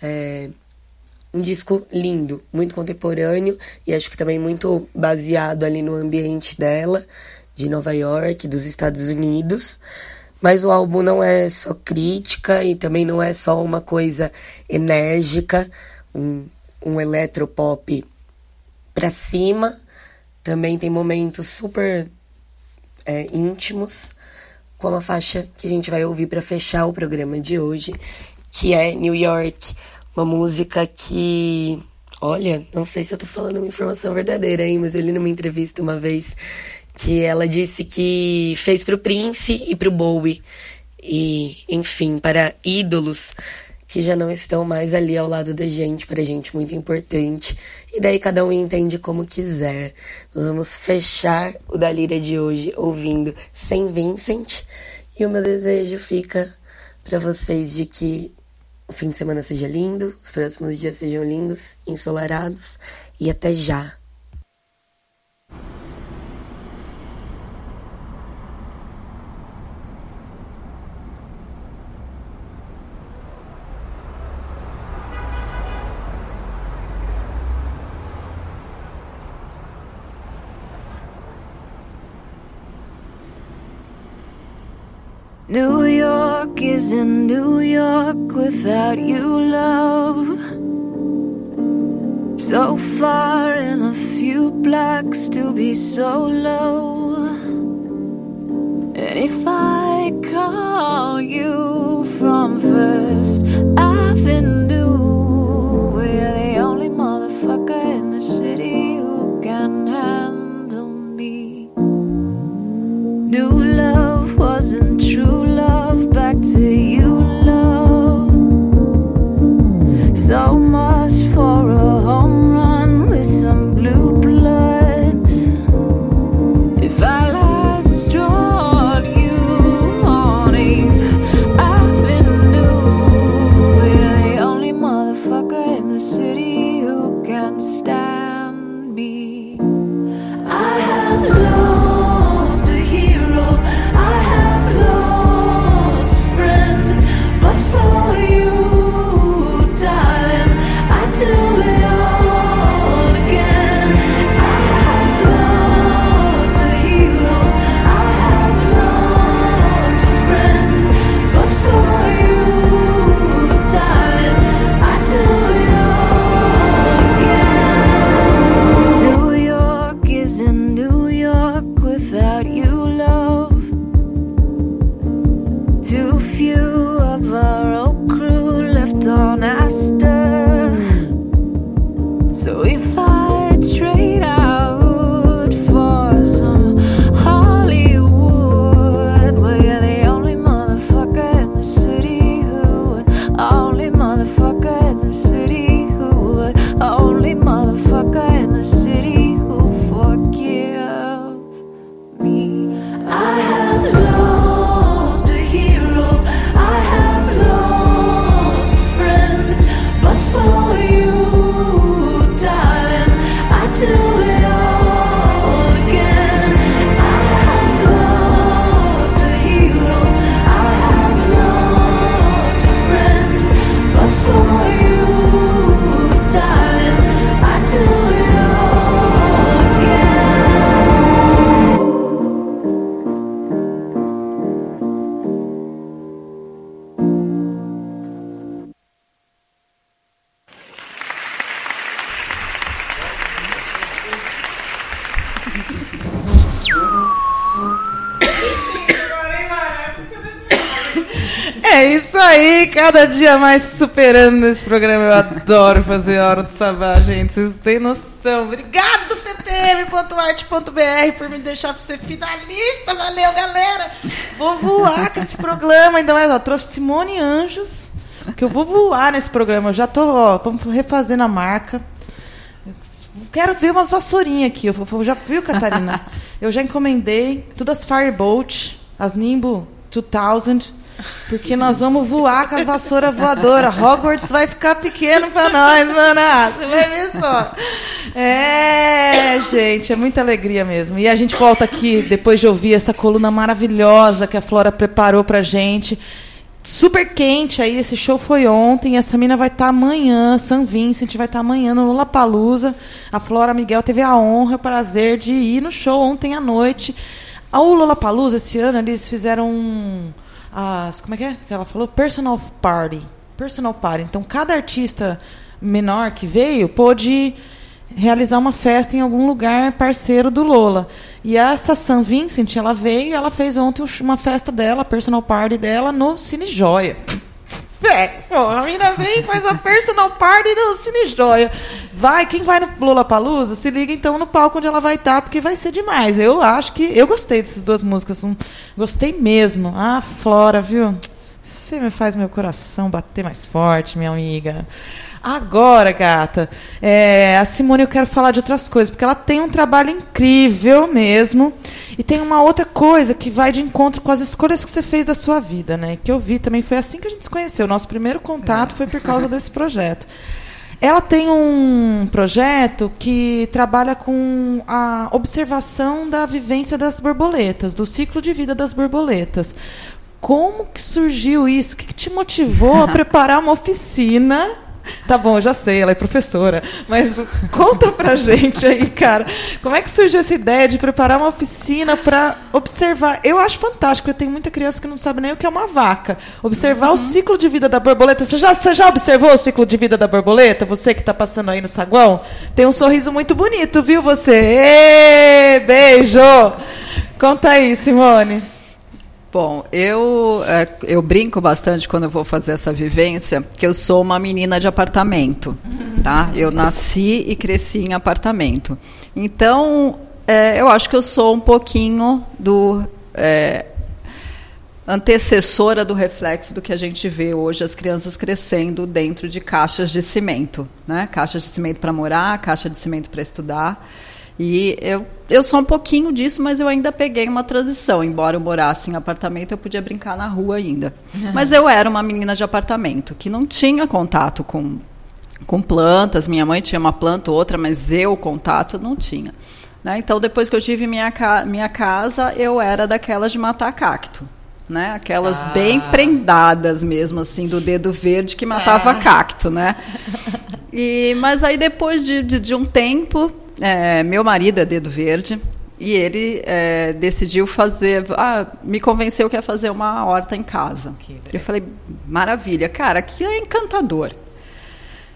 É um disco lindo, muito contemporâneo e acho que também muito baseado ali no ambiente dela, de Nova York, dos Estados Unidos. Mas o álbum não é só crítica e também não é só uma coisa enérgica, um, um eletropop pra cima. Também tem momentos super é, íntimos, como a faixa que a gente vai ouvir para fechar o programa de hoje, que é New York, uma música que, olha, não sei se eu tô falando uma informação verdadeira, hein, mas eu li numa entrevista uma vez que ela disse que fez pro Prince e pro Bowie. E, enfim, para ídolos que já não estão mais ali ao lado da gente, pra gente muito importante. E daí cada um entende como quiser. Nós vamos fechar o da Lira de hoje ouvindo Sem Vincent. E o meu desejo fica para vocês de que o fim de semana seja lindo, os próximos dias sejam lindos, ensolarados e até já. New York isn't New York without you, love. So far in a few blocks to be so low. And if I call you from First Avenue, cada dia mais superando esse programa. Eu adoro fazer Hora do Sabá, gente. Vocês têm noção. Obrigado, ppm.arte.br, por me deixar pra ser finalista. Valeu, galera. Vou voar com esse programa. Ainda mais, ó, trouxe Simone Anjos, que eu vou voar nesse programa. Eu já tô, ó, vamos refazendo a marca. Quero ver umas vassourinhas aqui. Eu, eu já viu, Catarina? Eu já encomendei todas as Firebolt, as Nimbo 2000, porque nós vamos voar com as vassouras voadoras. Hogwarts vai ficar pequeno para nós, mano. Ah, Você vai ver só. É, gente, é muita alegria mesmo. E a gente volta aqui depois de ouvir essa coluna maravilhosa que a Flora preparou pra gente. Super quente aí, esse show foi ontem, essa mina vai estar amanhã, San Vincent vai estar amanhã no Lollapalooza. A Flora Miguel teve a honra, o prazer de ir no show ontem à noite. O Lollapalooza esse ano eles fizeram um, as como é que é que ela falou? Personal party. Personal party. Então cada artista menor que veio pôde realizar uma festa em algum lugar parceiro do Lola. E essa San Vincent, ela veio e ela fez ontem uma festa dela, personal party dela, no Cine Joia. É, pô, a mina vem faz a personal party no Cine Joia. Vai, quem vai no Lula Palusa, se liga então no palco onde ela vai estar, porque vai ser demais. Eu acho que. Eu gostei dessas duas músicas. Um, gostei mesmo. Ah, Flora, viu? Você me faz meu coração bater mais forte, minha amiga. Agora, gata, é, a Simone eu quero falar de outras coisas, porque ela tem um trabalho incrível mesmo. E tem uma outra coisa que vai de encontro com as escolhas que você fez da sua vida, né? Que eu vi também, foi assim que a gente se conheceu. Nosso primeiro contato foi por causa desse projeto. Ela tem um projeto que trabalha com a observação da vivência das borboletas, do ciclo de vida das borboletas. Como que surgiu isso? O que, que te motivou a preparar uma oficina Tá bom, eu já sei, ela é professora. Mas conta pra gente aí, cara, como é que surgiu essa ideia de preparar uma oficina para observar? Eu acho fantástico, porque tem muita criança que não sabe nem o que é uma vaca. Observar uhum. o ciclo de vida da borboleta. Você já, você já observou o ciclo de vida da borboleta? Você que está passando aí no saguão? Tem um sorriso muito bonito, viu você? Ê, beijo! Conta aí, Simone. Bom, eu, é, eu brinco bastante quando eu vou fazer essa vivência, que eu sou uma menina de apartamento, tá? Eu nasci e cresci em apartamento. Então, é, eu acho que eu sou um pouquinho do é, antecessora do reflexo do que a gente vê hoje as crianças crescendo dentro de caixas de cimento, né? Caixas de cimento para morar, caixa de cimento para estudar. E eu, eu sou um pouquinho disso, mas eu ainda peguei uma transição. Embora eu morasse em apartamento, eu podia brincar na rua ainda. Uhum. Mas eu era uma menina de apartamento que não tinha contato com, com plantas. Minha mãe tinha uma planta ou outra, mas eu, contato, não tinha. Né? Então, depois que eu tive minha, ca minha casa, eu era daquelas de matar cacto. Né? Aquelas ah. bem prendadas mesmo, assim, do dedo verde que matava ah. cacto, né? E, mas aí depois de, de, de um tempo, é, meu marido é dedo verde e ele é, decidiu fazer. Ah, me convenceu que ia fazer uma horta em casa. Eu falei, maravilha, cara, que é encantador.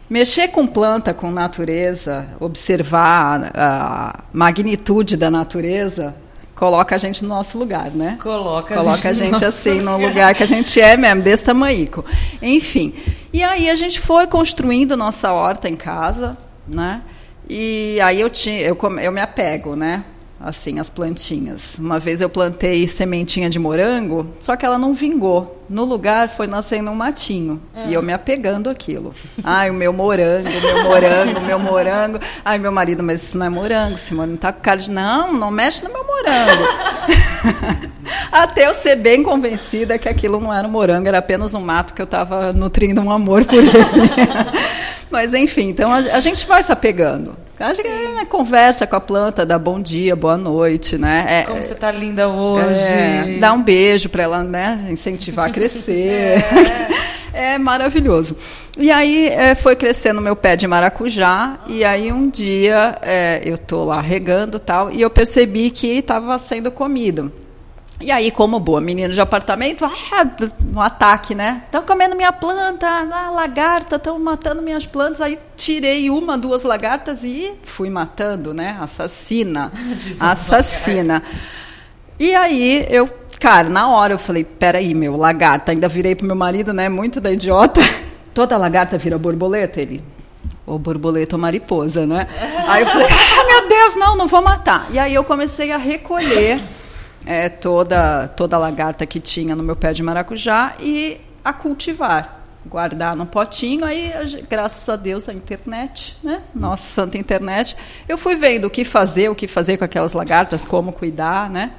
Mexer com planta, com natureza, observar a magnitude da natureza, coloca a gente no nosso lugar, né? Coloca, coloca a gente, a gente assim lugar. no lugar que a gente é mesmo, desse tamanhico. Enfim. E aí a gente foi construindo nossa horta em casa, né? E aí eu tinha, eu, eu me apego, né? Assim, as plantinhas. Uma vez eu plantei sementinha de morango, só que ela não vingou. No lugar foi nascendo um matinho. É. E eu me apegando aquilo. Ai, o meu morango, meu morango, meu morango. Ai, meu marido, mas isso não é morango, Simone. Não tá com cara de. Não, não mexe no meu morango. Até eu ser bem convencida que aquilo não era um morango, era apenas um mato que eu estava nutrindo um amor por ele. Mas enfim, então a, a, gente vai se apegando. A gente é, conversa com a planta, dá bom dia, boa noite, né? É, Como você está linda hoje. É, dá um beijo para ela, né? Incentivar a crescer. É. é maravilhoso. E aí é, foi crescendo meu pé de maracujá, e aí um dia é, eu tô lá regando tal, e eu percebi que estava sendo comido. E aí, como boa menina de apartamento, ah, um ataque, né? Estão comendo minha planta, ah, lagarta, estão matando minhas plantas. Aí tirei uma, duas lagartas e fui matando, né? Assassina. assassina. E aí eu cara, na hora eu falei, peraí, meu, lagarta. Ainda virei pro meu marido, né? Muito da idiota. Toda lagarta vira borboleta? Ele, ou borboleta ou mariposa, né? Aí eu falei, ah, meu Deus, não, não vou matar. E aí eu comecei a recolher é, toda, toda a lagarta que tinha no meu pé de maracujá e a cultivar. Guardar no potinho, aí, graças a Deus, a internet, né? Nossa santa internet. Eu fui vendo o que fazer, o que fazer com aquelas lagartas, como cuidar, né?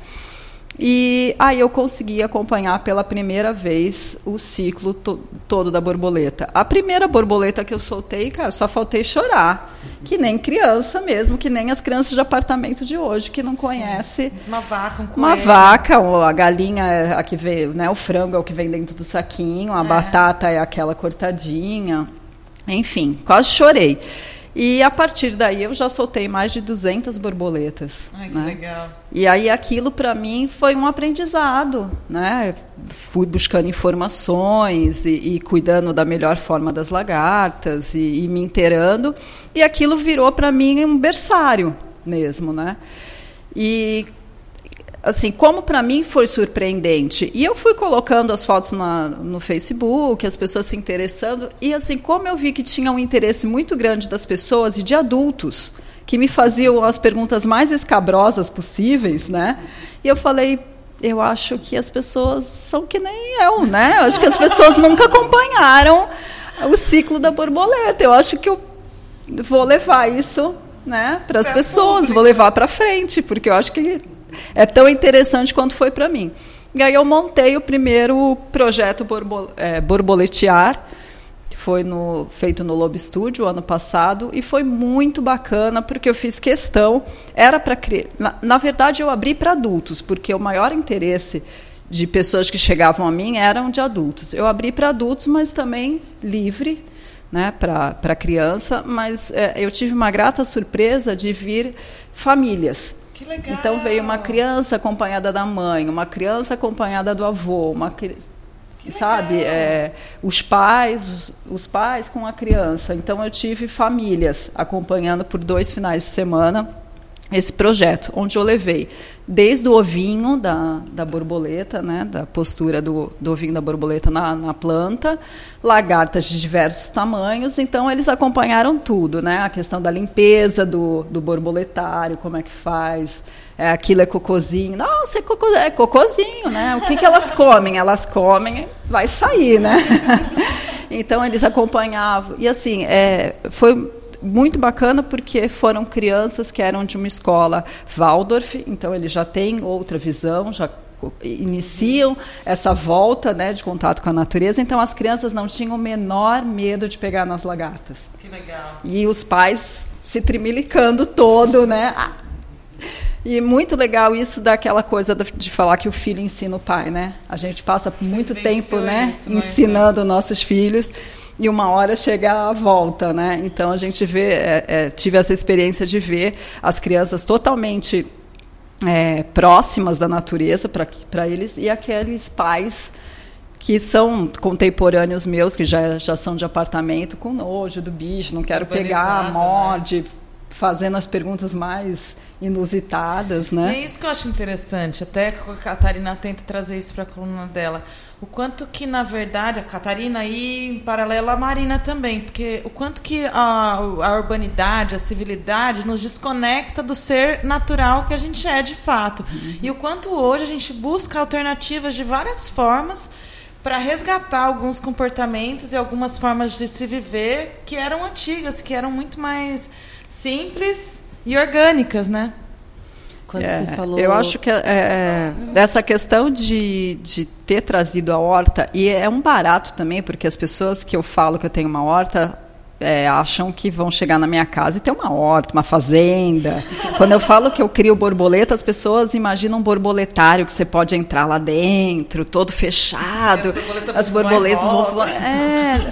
E aí eu consegui acompanhar pela primeira vez o ciclo to todo da borboleta. A primeira borboleta que eu soltei, cara, só faltei chorar. Que nem criança mesmo, que nem as crianças de apartamento de hoje, que não conhece. Uma vaca, um coelho. Uma vaca, ou a galinha é a que vem, né? O frango é o que vem dentro do saquinho, a é. batata é aquela cortadinha. Enfim, quase chorei. E a partir daí eu já soltei mais de 200 borboletas. Ai, que né? legal. E aí aquilo para mim foi um aprendizado, né? Fui buscando informações e, e cuidando da melhor forma das lagartas e, e me inteirando. E aquilo virou para mim um berçário mesmo, né? E assim, como para mim foi surpreendente. E eu fui colocando as fotos na, no Facebook, as pessoas se interessando, e assim, como eu vi que tinha um interesse muito grande das pessoas e de adultos, que me faziam as perguntas mais escabrosas possíveis, né? E eu falei, eu acho que as pessoas são que nem eu, né? Eu acho que as pessoas nunca acompanharam o ciclo da borboleta. Eu acho que eu vou levar isso né, para as pessoas, público. vou levar para frente, porque eu acho que é tão interessante quanto foi para mim. E aí eu montei o primeiro projeto é, Borboletear, que foi no, feito no Lobo Studio ano passado, e foi muito bacana porque eu fiz questão, era para na, na verdade eu abri para adultos, porque o maior interesse de pessoas que chegavam a mim eram de adultos. Eu abri para adultos, mas também livre, né, para criança, mas é, eu tive uma grata surpresa de vir famílias. Então veio uma criança acompanhada da mãe, uma criança acompanhada do avô, uma sabe, é, os pais, os pais com a criança. Então eu tive famílias acompanhando por dois finais de semana esse projeto, onde eu levei desde o ovinho da, da borboleta, né, da postura do, do ovinho da borboleta na, na planta, lagartas de diversos tamanhos, então eles acompanharam tudo, né, a questão da limpeza do, do borboletário, como é que faz, é, aquilo é cocôzinho, nossa, é, cocô, é cocôzinho, né, o que, que elas comem? Elas comem, vai sair, né, então eles acompanhavam, e assim, é, foi muito bacana porque foram crianças que eram de uma escola Waldorf, então eles já têm outra visão, já iniciam essa volta né, de contato com a natureza, então as crianças não tinham o menor medo de pegar nas lagartas. Que legal. E os pais se trimilicando todo, né? Ah. E muito legal isso daquela coisa de falar que o filho ensina o pai, né? A gente passa muito tempo, né, isso, ensinando nossos filhos e uma hora chega a volta, né? Então a gente vê, é, é, tive essa experiência de ver as crianças totalmente é, próximas da natureza para eles e aqueles pais que são contemporâneos meus, que já, já são de apartamento, com nojo do bicho, não quero pegar, morde, né? Fazendo as perguntas mais inusitadas, né? É isso que eu acho interessante, até que a Catarina tenta trazer isso para a coluna dela. O quanto que, na verdade, a Catarina e em paralelo a Marina também, porque o quanto que a, a urbanidade, a civilidade nos desconecta do ser natural que a gente é de fato. Uhum. E o quanto hoje a gente busca alternativas de várias formas para resgatar alguns comportamentos e algumas formas de se viver que eram antigas, que eram muito mais simples e orgânicas, né? Quando é, você falou... Eu acho que é, é, essa questão de, de ter trazido a horta, e é um barato também, porque as pessoas que eu falo que eu tenho uma horta é, acham que vão chegar na minha casa e ter uma horta, uma fazenda. Quando eu falo que eu crio borboleta, as pessoas imaginam um borboletário que você pode entrar lá dentro, todo fechado. As borboletas vão falar. É,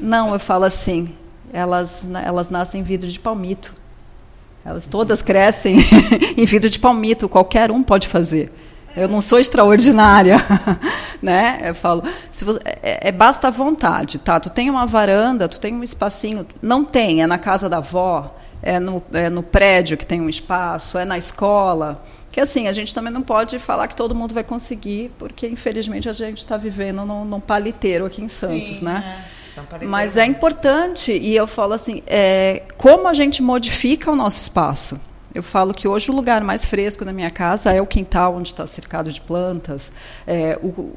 não, eu falo assim. Elas, elas nascem em vidro de palmito. Elas todas crescem em vidro de palmito, qualquer um pode fazer. Eu não sou extraordinária, né? Eu falo, você, é, é, basta a vontade, tá? Tu tem uma varanda, tu tem um espacinho, não tem, é na casa da avó, é no, é no prédio que tem um espaço, é na escola. Que assim, a gente também não pode falar que todo mundo vai conseguir, porque infelizmente a gente está vivendo num, num paliteiro aqui em Santos, Sim, né? é. Então, Mas é importante, e eu falo assim, é, como a gente modifica o nosso espaço. Eu falo que hoje o lugar mais fresco da minha casa é o quintal, onde está cercado de plantas. É, o-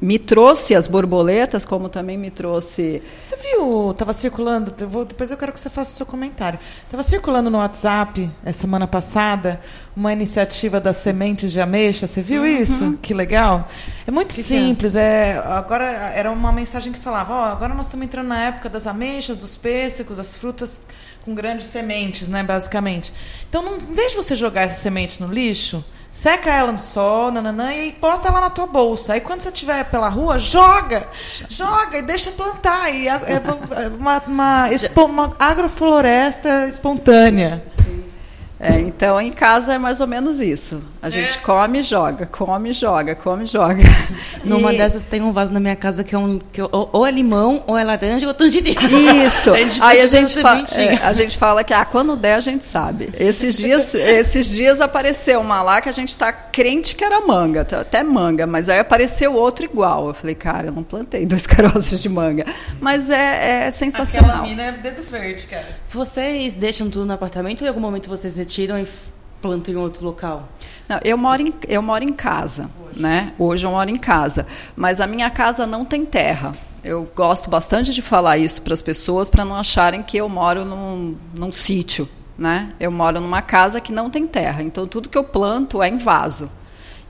me trouxe as borboletas, como também me trouxe. Você viu, estava circulando, eu vou- depois eu quero que você faça o seu comentário. Estava circulando no WhatsApp, essa semana passada, uma iniciativa das sementes de ameixa. Você viu isso? Que legal. É muito Que que é? simples. É, agora era uma mensagem que falava: ó, agora nós estamos entrando na época das ameixas, dos pêssegos, as frutas com grandes sementes, né, basicamente. Então, não, em vez de você jogar essa semente no lixo, seca ela no sol, nananã, e bota ela na tua bolsa. Aí quando você estiver pela rua, joga! Joga e deixa plantar. E a- é uma, uma, uma agrofloresta espontânea. É, então, em casa é mais ou menos isso. A gente come e joga, come e joga, come e joga. Numa E- dessas tem um vaso na minha casa que é um. Que ou, ou é limão, ou é laranja, ou tangerina. Isso. A gente Aí a gente, é, a gente fala que ah, quando der a gente sabe. Esses dias, esses dias apareceu uma lá que a gente tá crente que era manga, tá- até manga, mas aí apareceu outro igual. Eu falei, cara, eu não plantei dois caroços de manga. Mas é, é sensacional. Aquela mina é dedo verde, cara. Vocês deixam tudo no apartamento ou em algum momento vocês retiram e plantam em outro local? Não, eu moro em, eu moro em casa, né? Hoje eu moro em casa, mas a minha casa não tem terra. Eu gosto bastante de falar isso para as pessoas para não acharem que eu moro num, num sítio, né? Eu moro numa casa que não tem terra, então tudo que eu planto é em vaso.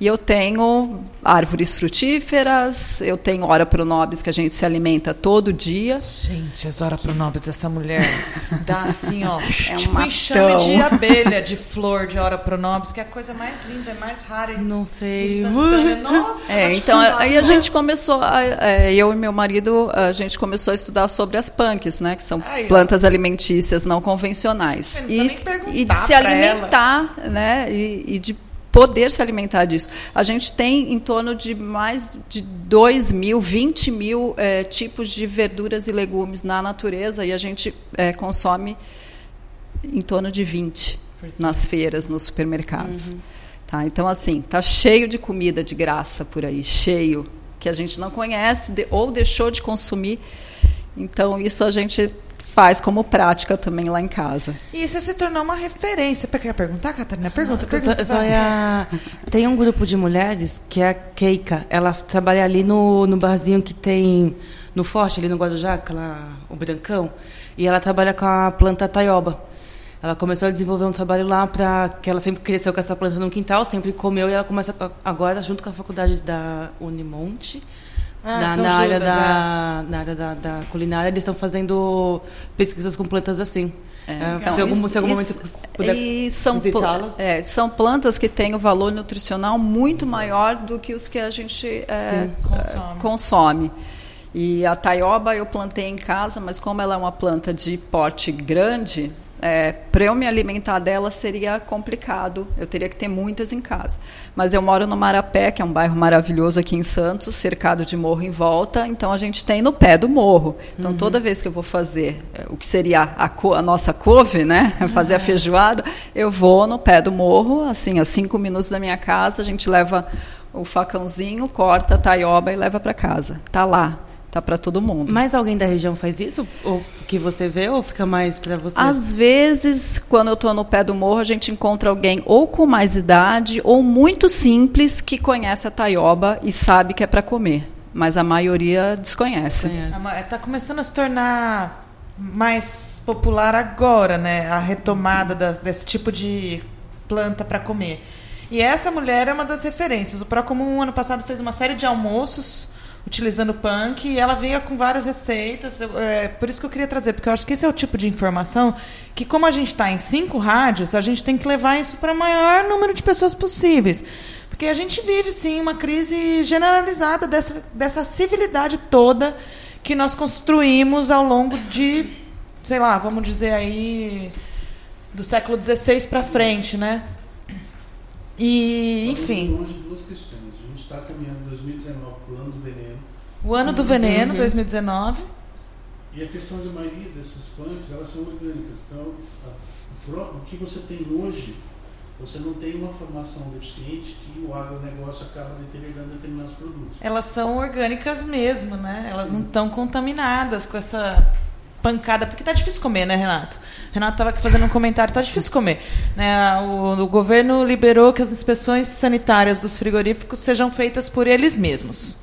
E eu tenho árvores frutíferas, eu tenho hora pronobis que a gente se alimenta todo dia. Gente, as horas pronobis dessa mulher dá assim, ó, É um tipo matão. enxame de abelha, de flor de hora pronobis, que é a coisa mais linda, é mais rara. e Não sei. Instantânea. Nossa, É, então contar, aí a gente começou, a- é, eu e meu marido, a gente começou a estudar sobre as punks, né, que são Aí, ó. plantas alimentícias não convencionais Não e, precisa nem perguntar e de se alimentar, né, e, e de poder se alimentar disso. A gente tem em torno de mais de 2 mil, 20 mil é, tipos de verduras e legumes na natureza e a gente é, consome em torno de 20 nas feiras, nos supermercados. Tá? Então, assim, tá cheio de comida de graça por aí, cheio, que a gente não conhece de- ou deixou de consumir. Então, isso a gente faz como prática também lá em casa. E isso se tornou uma referência. Você quer perguntar, Catarina? Pergunta, Eu só- pergunta. eu só vai. ia- Tem um grupo de mulheres que é a Keika. Ela trabalha ali no, no barzinho que tem no Forte, ali no Guarujá, aquela, o Brancão. E ela trabalha com a planta taioba. Ela começou a desenvolver um trabalho lá para que ela sempre cresceu com essa planta no quintal, sempre comeu e ela começa a- agora junto com a faculdade da Unimonte. Ah, na, São na área, Judas, da, na área da, da culinária, eles estão fazendo pesquisas com plantas assim. É, Então, se, algum, se algum isso- momento puder e são, é, são plantas que têm o valor nutricional muito maior do que os que a gente é, Sim. é, Consome. consome. E a taioba eu plantei em casa, mas como ela é uma planta de porte grande, para eu me alimentar dela seria complicado. Eu teria que ter muitas em casa. Mas eu moro no Marapé, que é um bairro maravilhoso aqui em Santos, cercado de morro em volta. Então a gente tem no pé do morro. Então toda vez que eu vou fazer eh, o que seria a, co- a nossa couve, né, fazer a feijoada, eu vou no pé do morro, assim, a cinco minutos da minha casa, a gente leva o facãozinho, corta a taioba e leva para casa. Tá lá, tá para todo mundo. Mais alguém da região faz isso? Ou que você vê, ou fica mais para você? Às vezes, quando eu estou no pé do morro, a gente encontra alguém ou com mais idade ou muito simples que conhece a taioba e sabe que é para comer. Mas a maioria desconhece. Está começando a se tornar mais popular agora, né? A retomada da- desse tipo de planta para comer. E essa mulher é uma das referências. O Procomum, ano passado, fez uma série de almoços utilizando punk e ela veio com várias receitas. É, por isso que eu queria trazer, porque eu acho que esse é o tipo de informação que, como a gente está em cinco rádios, a gente tem que levar isso para o maior número de pessoas possíveis. Porque a gente vive, sim, uma crise generalizada dessa, dessa civilidade toda que nós construímos ao longo de, sei lá, vamos dizer aí, do século XVI para frente, né? E, enfim. Longe duas questões. A gente está caminhando 2019 para o ano do veneno. O ano do veneno, 2019. E a questão da maioria desses punks, elas são orgânicas. Então, a, o, que você tem hoje, você não tem uma formação deficiente que o agronegócio acaba deteriorando determinados produtos. Elas são orgânicas mesmo, né? Elas não estão contaminadas com essa pancada, porque tá difícil comer, né, Renato? Renato estava aqui fazendo um comentário, tá difícil comer. Né? O, o governo liberou que as inspeções sanitárias dos frigoríficos sejam feitas por eles mesmos.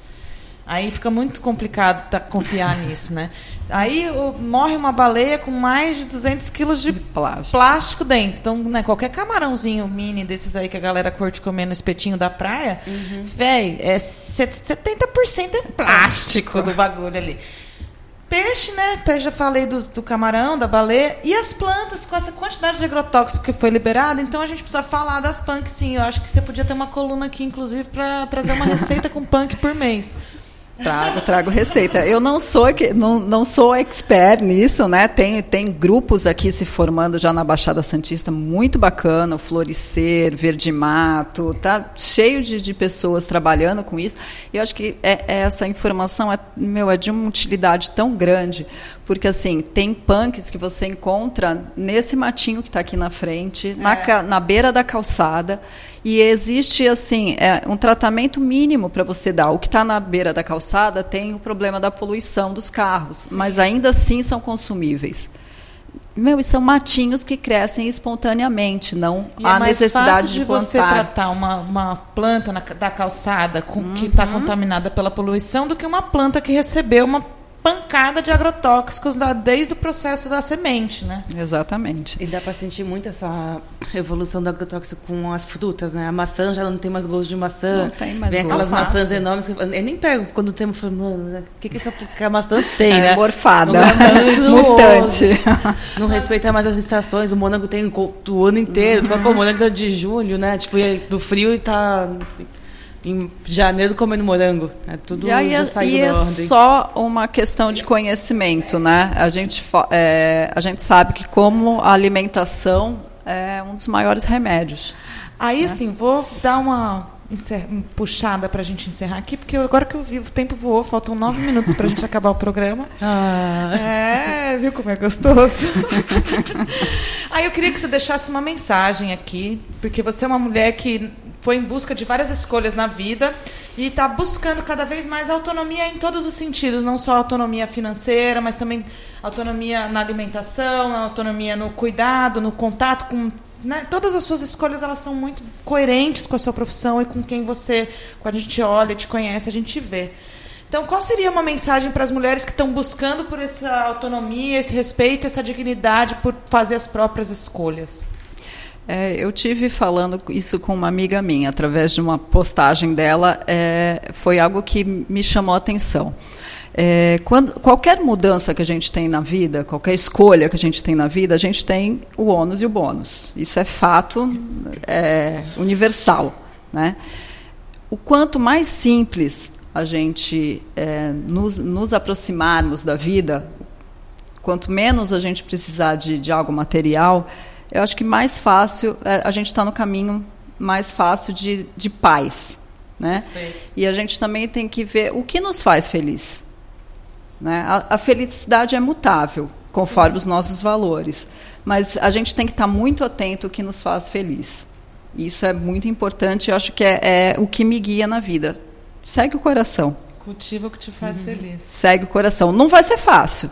Aí fica muito complicado tá, confiar nisso, né? Aí o- morre uma baleia com mais de 200 quilos de, plástico. dentro. Então, né, qualquer camarãozinho mini desses aí que a galera curte comer no espetinho da praia, véi, é set- 70% é plástico do bagulho ali. Peixe, né? Peixe, já falei dos- do, camarão, da baleia. E as plantas, com essa quantidade de agrotóxico que foi liberada, então a gente precisa falar das punk, sim. Eu acho que você podia ter uma coluna aqui, inclusive, para trazer uma receita com punk por mês. Trago, trago receita. Eu não sou que- não, não sou expert nisso, né? Tem, tem grupos aqui se formando já na Baixada Santista, muito bacana, o Florescer, Verde Mato, tá cheio de, de pessoas trabalhando com isso. E eu acho que é, é essa informação é, meu, é de uma utilidade tão grande, porque assim, tem punks que você encontra nesse matinho que está aqui na frente, na, ca- na beira da calçada. E existe assim é, um tratamento mínimo para você dar. O que está na beira da calçada tem o problema da poluição dos carros, mas ainda assim são consumíveis. Meu, e são matinhos que crescem espontaneamente, não E há é mais necessidade fácil de de você tratar uma, uma planta na- da calçada com, que está contaminada pela poluição do que uma planta que recebeu uma pancada de agrotóxicos da- desde o processo da semente, né? Exatamente. E dá pra sentir muito essa evolução do agrotóxico com as frutas, né? A maçã já não tem mais gosto de maçã. Não tem mais Vem gosto. aquelas Alface. maçãs enormes que eu, eu nem pego quando tem, eu falo, mano, né, o que, que essa que a maçã tem, É, né? morfada. Não é. Mutante. Não respeita mais as estações. O mônaco tem o o ano inteiro. Tu vai pô, o mônaco é de julho, né? Tipo, do frio e tá em janeiro comendo morango. É tudo E aí já é, saiu e da é ordem. só uma questão de conhecimento, né? A gente, é, a gente sabe que como a alimentação é um dos maiores remédios. Aí, né? assim, vou dar uma um puxada para a gente encerrar aqui, porque agora que eu vi, o tempo voou, faltam nove minutos para a gente acabar o programa. Ah. É, viu como é gostoso? Aí eu queria que você deixasse uma mensagem aqui, porque você é uma mulher que foi em busca de várias escolhas na vida e está buscando cada vez mais autonomia em todos os sentidos, não só autonomia financeira, mas também autonomia na alimentação, autonomia no cuidado, no contato com né? Todas as suas escolhas elas são muito coerentes com a sua profissão e com quem você, quando a gente olha, te conhece, a gente vê. Então, qual seria uma mensagem para as mulheres que estão buscando por essa autonomia, esse respeito, essa dignidade por fazer as próprias escolhas? É, eu tive falando isso com uma amiga minha através de uma postagem dela. é, foi algo que me chamou a atenção. É, quando, qualquer mudança que a gente tem na vida, qualquer escolha que a gente tem na vida, a gente tem o ônus e o bônus. Isso é fato é, universal. Né? O quanto mais simples a gente é, nos, nos aproximarmos da vida, quanto menos a gente precisar de, de algo material, eu acho que mais fácil é, a gente está no caminho mais fácil de, de paz, né? E a gente também tem que ver o que nos faz feliz. Né? A, a felicidade é mutável, conforme os nossos valores. Mas a gente tem que estar muito atento ao que nos faz feliz. Isso é muito importante, eu acho que é, é o que me guia na vida. Segue o coração. Cultiva o que te faz feliz. Segue o coração. Não vai ser fácil.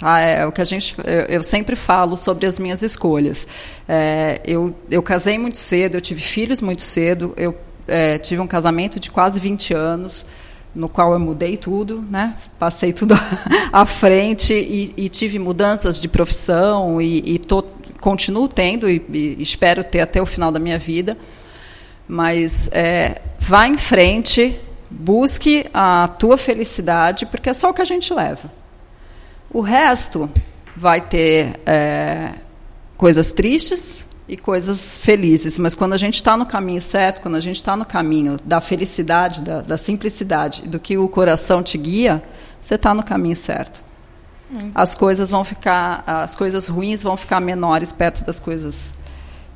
Tá? é o que a gente, eu, eu sempre falo sobre as minhas escolhas. É, eu, eu casei muito cedo, eu tive filhos muito cedo, eu é, tive um casamento de quase 20 anos, no qual eu mudei tudo, né? passei tudo à frente e, e tive mudanças de profissão e, e tô, continuo tendo e, e espero ter até o final da minha vida. Mas é, vá em frente, busque a tua felicidade, porque é só o que a gente leva. O resto vai ter é, coisas tristes e coisas felizes, mas quando a gente está no caminho certo, quando a gente está no caminho da felicidade, da, da simplicidade, do que o coração te guia, você está no caminho certo. Hum. As coisas vão ficar, as coisas ruins vão ficar menores perto das coisas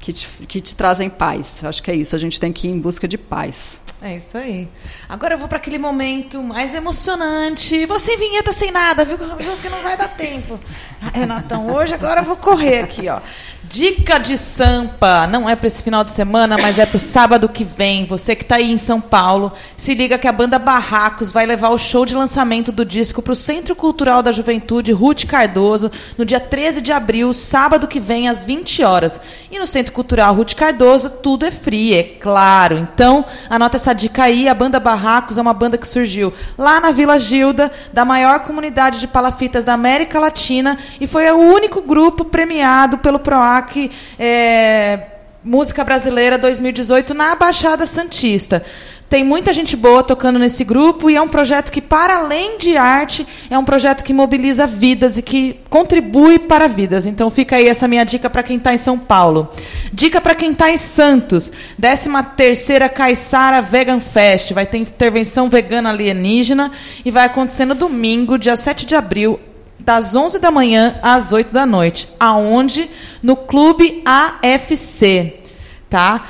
que te, que te trazem paz. Acho que é isso. A gente tem que ir em busca de paz. É isso aí. Agora eu vou para aquele momento mais emocionante. Sem vinheta, sem nada, viu? Viu que não vai dar tempo. Ah, Renatão, hoje agora eu vou correr aqui, ó. Dica de Sampa. Não é para esse final de semana, mas é para o sábado que vem. Você que está aí em São Paulo, se liga que a banda Barracos vai levar o show de lançamento do disco para o Centro Cultural da Juventude Ruth Cardoso no dia 13 de abril, sábado que vem, às 20 horas. E no Centro Cultural Ruth Cardoso, tudo é free, é claro. Então, anota essa dica aí. A banda Barracos é uma banda que surgiu lá na Vila Gilda, da maior comunidade de palafitas da América Latina, e foi o único grupo premiado pelo PROAC é, Música Brasileira 2018 na Baixada Santista. Tem muita gente boa tocando nesse grupo e é um projeto que, para além de arte, é um projeto que mobiliza vidas e que contribui para vidas. Então fica aí essa minha dica para quem está em São Paulo. Dica para quem está em Santos. 13ª Caiçara Vegan Fest. Vai ter intervenção vegana alienígena e vai acontecer no domingo, dia 7 de abril, das 11 da manhã às 8 da noite. Aonde? No Clube AFC, tá?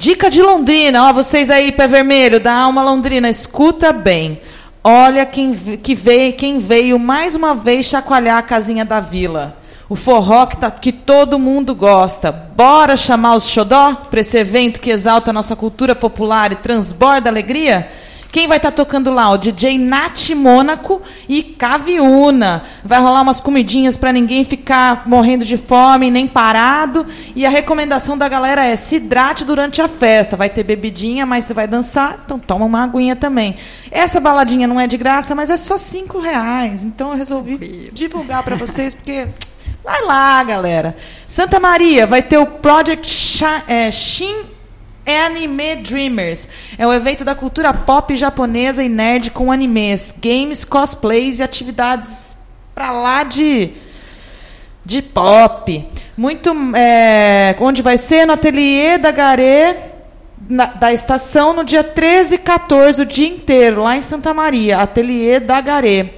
Dica de Londrina, ó, vocês aí, pé vermelho, da Alma Londrina, escuta bem. Olha quem, que veio, quem veio mais uma vez chacoalhar a casinha da vila. O forró que, tá, que todo mundo gosta. Bora chamar os xodó para esse evento que exalta a nossa cultura popular e transborda alegria? Quem vai estar tá tocando lá? O DJ Nath Mônaco e Caviuna. Vai rolar umas comidinhas para ninguém ficar morrendo de fome nem parado. E a recomendação da galera é se hidrate durante a festa. Vai ter bebidinha, mas você vai dançar, então toma uma aguinha também. Essa baladinha não é de graça, mas é só cinco reais. Então eu resolvi divulgar para vocês, porque vai lá, galera. Santa Maria vai ter o Project Shin Anime Dreamers. É um evento da cultura pop japonesa e nerd com animes, games, cosplays e atividades pra lá de de pop. Muito é, onde vai ser no ateliê da Garé da estação no dia 13 e 14 o dia inteiro lá em Santa Maria, ateliê da Garé.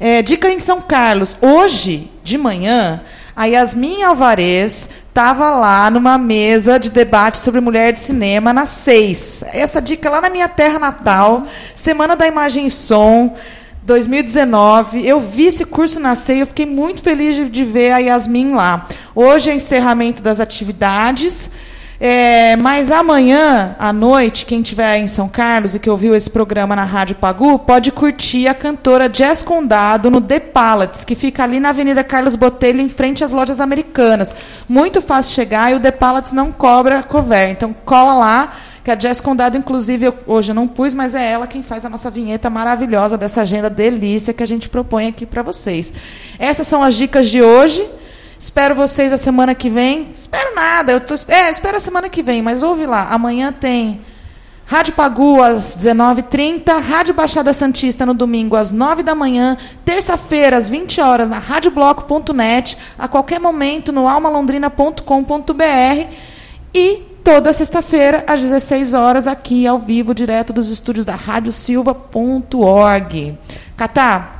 É, dica em São Carlos, hoje de manhã a Yasmin Alvarez estava lá numa mesa de debate sobre mulher de cinema na seis. Essa dica lá na minha terra natal, Semana da Imagem e Som. 2019, eu vi esse curso nascer e eu fiquei muito feliz de, de ver a Yasmin lá. Hoje é encerramento das atividades. É, mas amanhã à noite, quem estiver em São Carlos e que ouviu esse programa na Rádio Pagu, pode curtir a cantora Jazz Condado no The Palates, que fica ali na Avenida Carlos Botelho, em frente às lojas americanas. Muito fácil chegar e o The Palates não cobra cover. Então cola lá, que a Jazz Condado, inclusive, eu, hoje eu não pus, mas é ela quem faz a nossa vinheta maravilhosa dessa agenda delícia que a gente propõe aqui para vocês. Essas são as dicas de hoje. Espero vocês a semana que vem. Espero nada. Eu tô, é, espero a semana que vem, mas ouve lá. Amanhã tem Rádio Pagu às 19h30, Rádio Baixada Santista no domingo às 9 da manhã, terça-feira às 20 horas na radiobloco.net, a qualquer momento no almalondrina.com.br e toda sexta-feira às 16 horas aqui ao vivo, direto dos estúdios da radiosilva.org. Catá,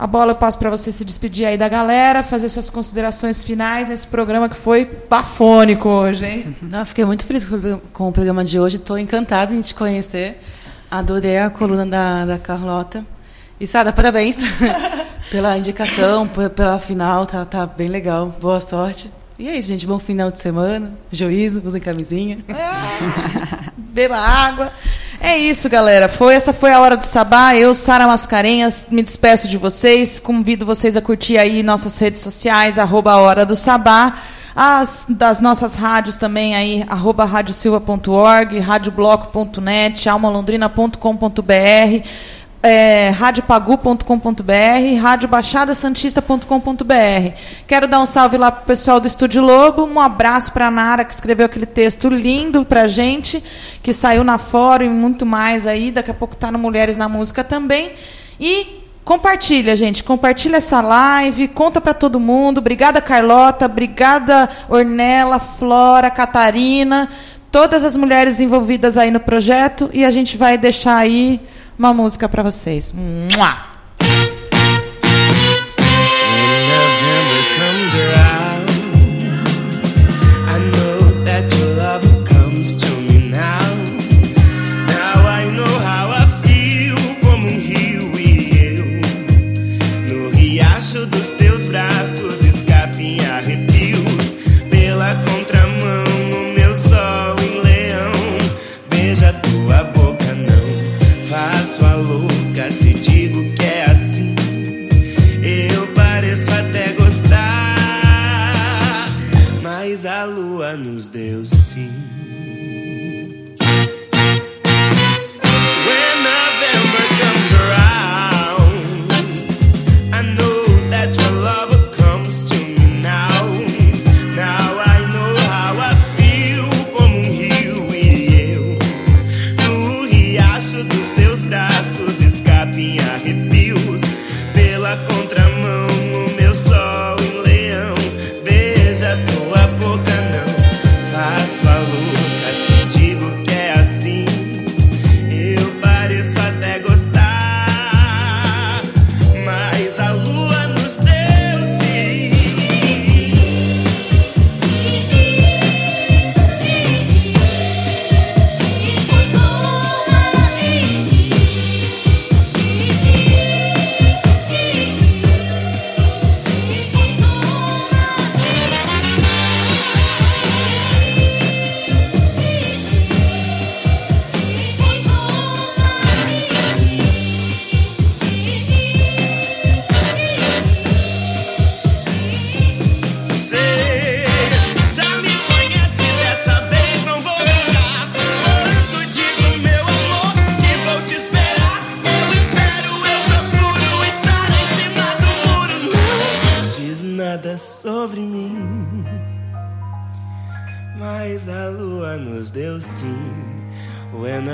a bola eu passo para você se despedir aí da galera, fazer suas considerações finais nesse programa que foi bafônico hoje, hein? Não, fiquei muito feliz com o programa de hoje. Estou encantada em te conhecer. Adorei a coluna da, da Carlota. E Sara, parabéns pela indicação, pela final. Tá, tá bem legal. Boa sorte. E é isso, gente. Bom final de semana. Juízo, usem camisinha. É. Beba água. É isso, galera. Foi essa foi a hora do Sabá. Eu, Sara Mascarenhas, me despeço de vocês. Convido vocês a curtir aí nossas redes sociais, arroba Hora do Sabá. As das nossas rádios também aí, arroba radiosilva.org, radiobloco.net, almalondrina.com.br é, radiopagu.com.br, radiobaixadasantista.com.br. Quero dar um salve lá para o pessoal do Estúdio Lobo, um abraço para a Nara, que escreveu aquele texto lindo para gente, que saiu na Fórum e muito mais aí, daqui a pouco está no Mulheres na Música também. E compartilha, gente, compartilha essa live, conta para todo mundo. Obrigada, Carlota, obrigada, Ornella, Flora, Catarina, todas as mulheres envolvidas aí no projeto, e a gente vai deixar aí uma música para vocês. Mua!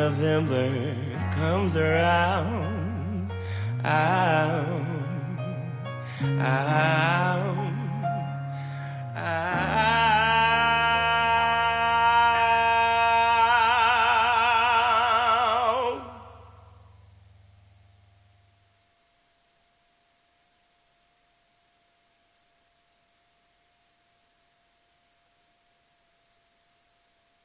November comes around, ah, ah.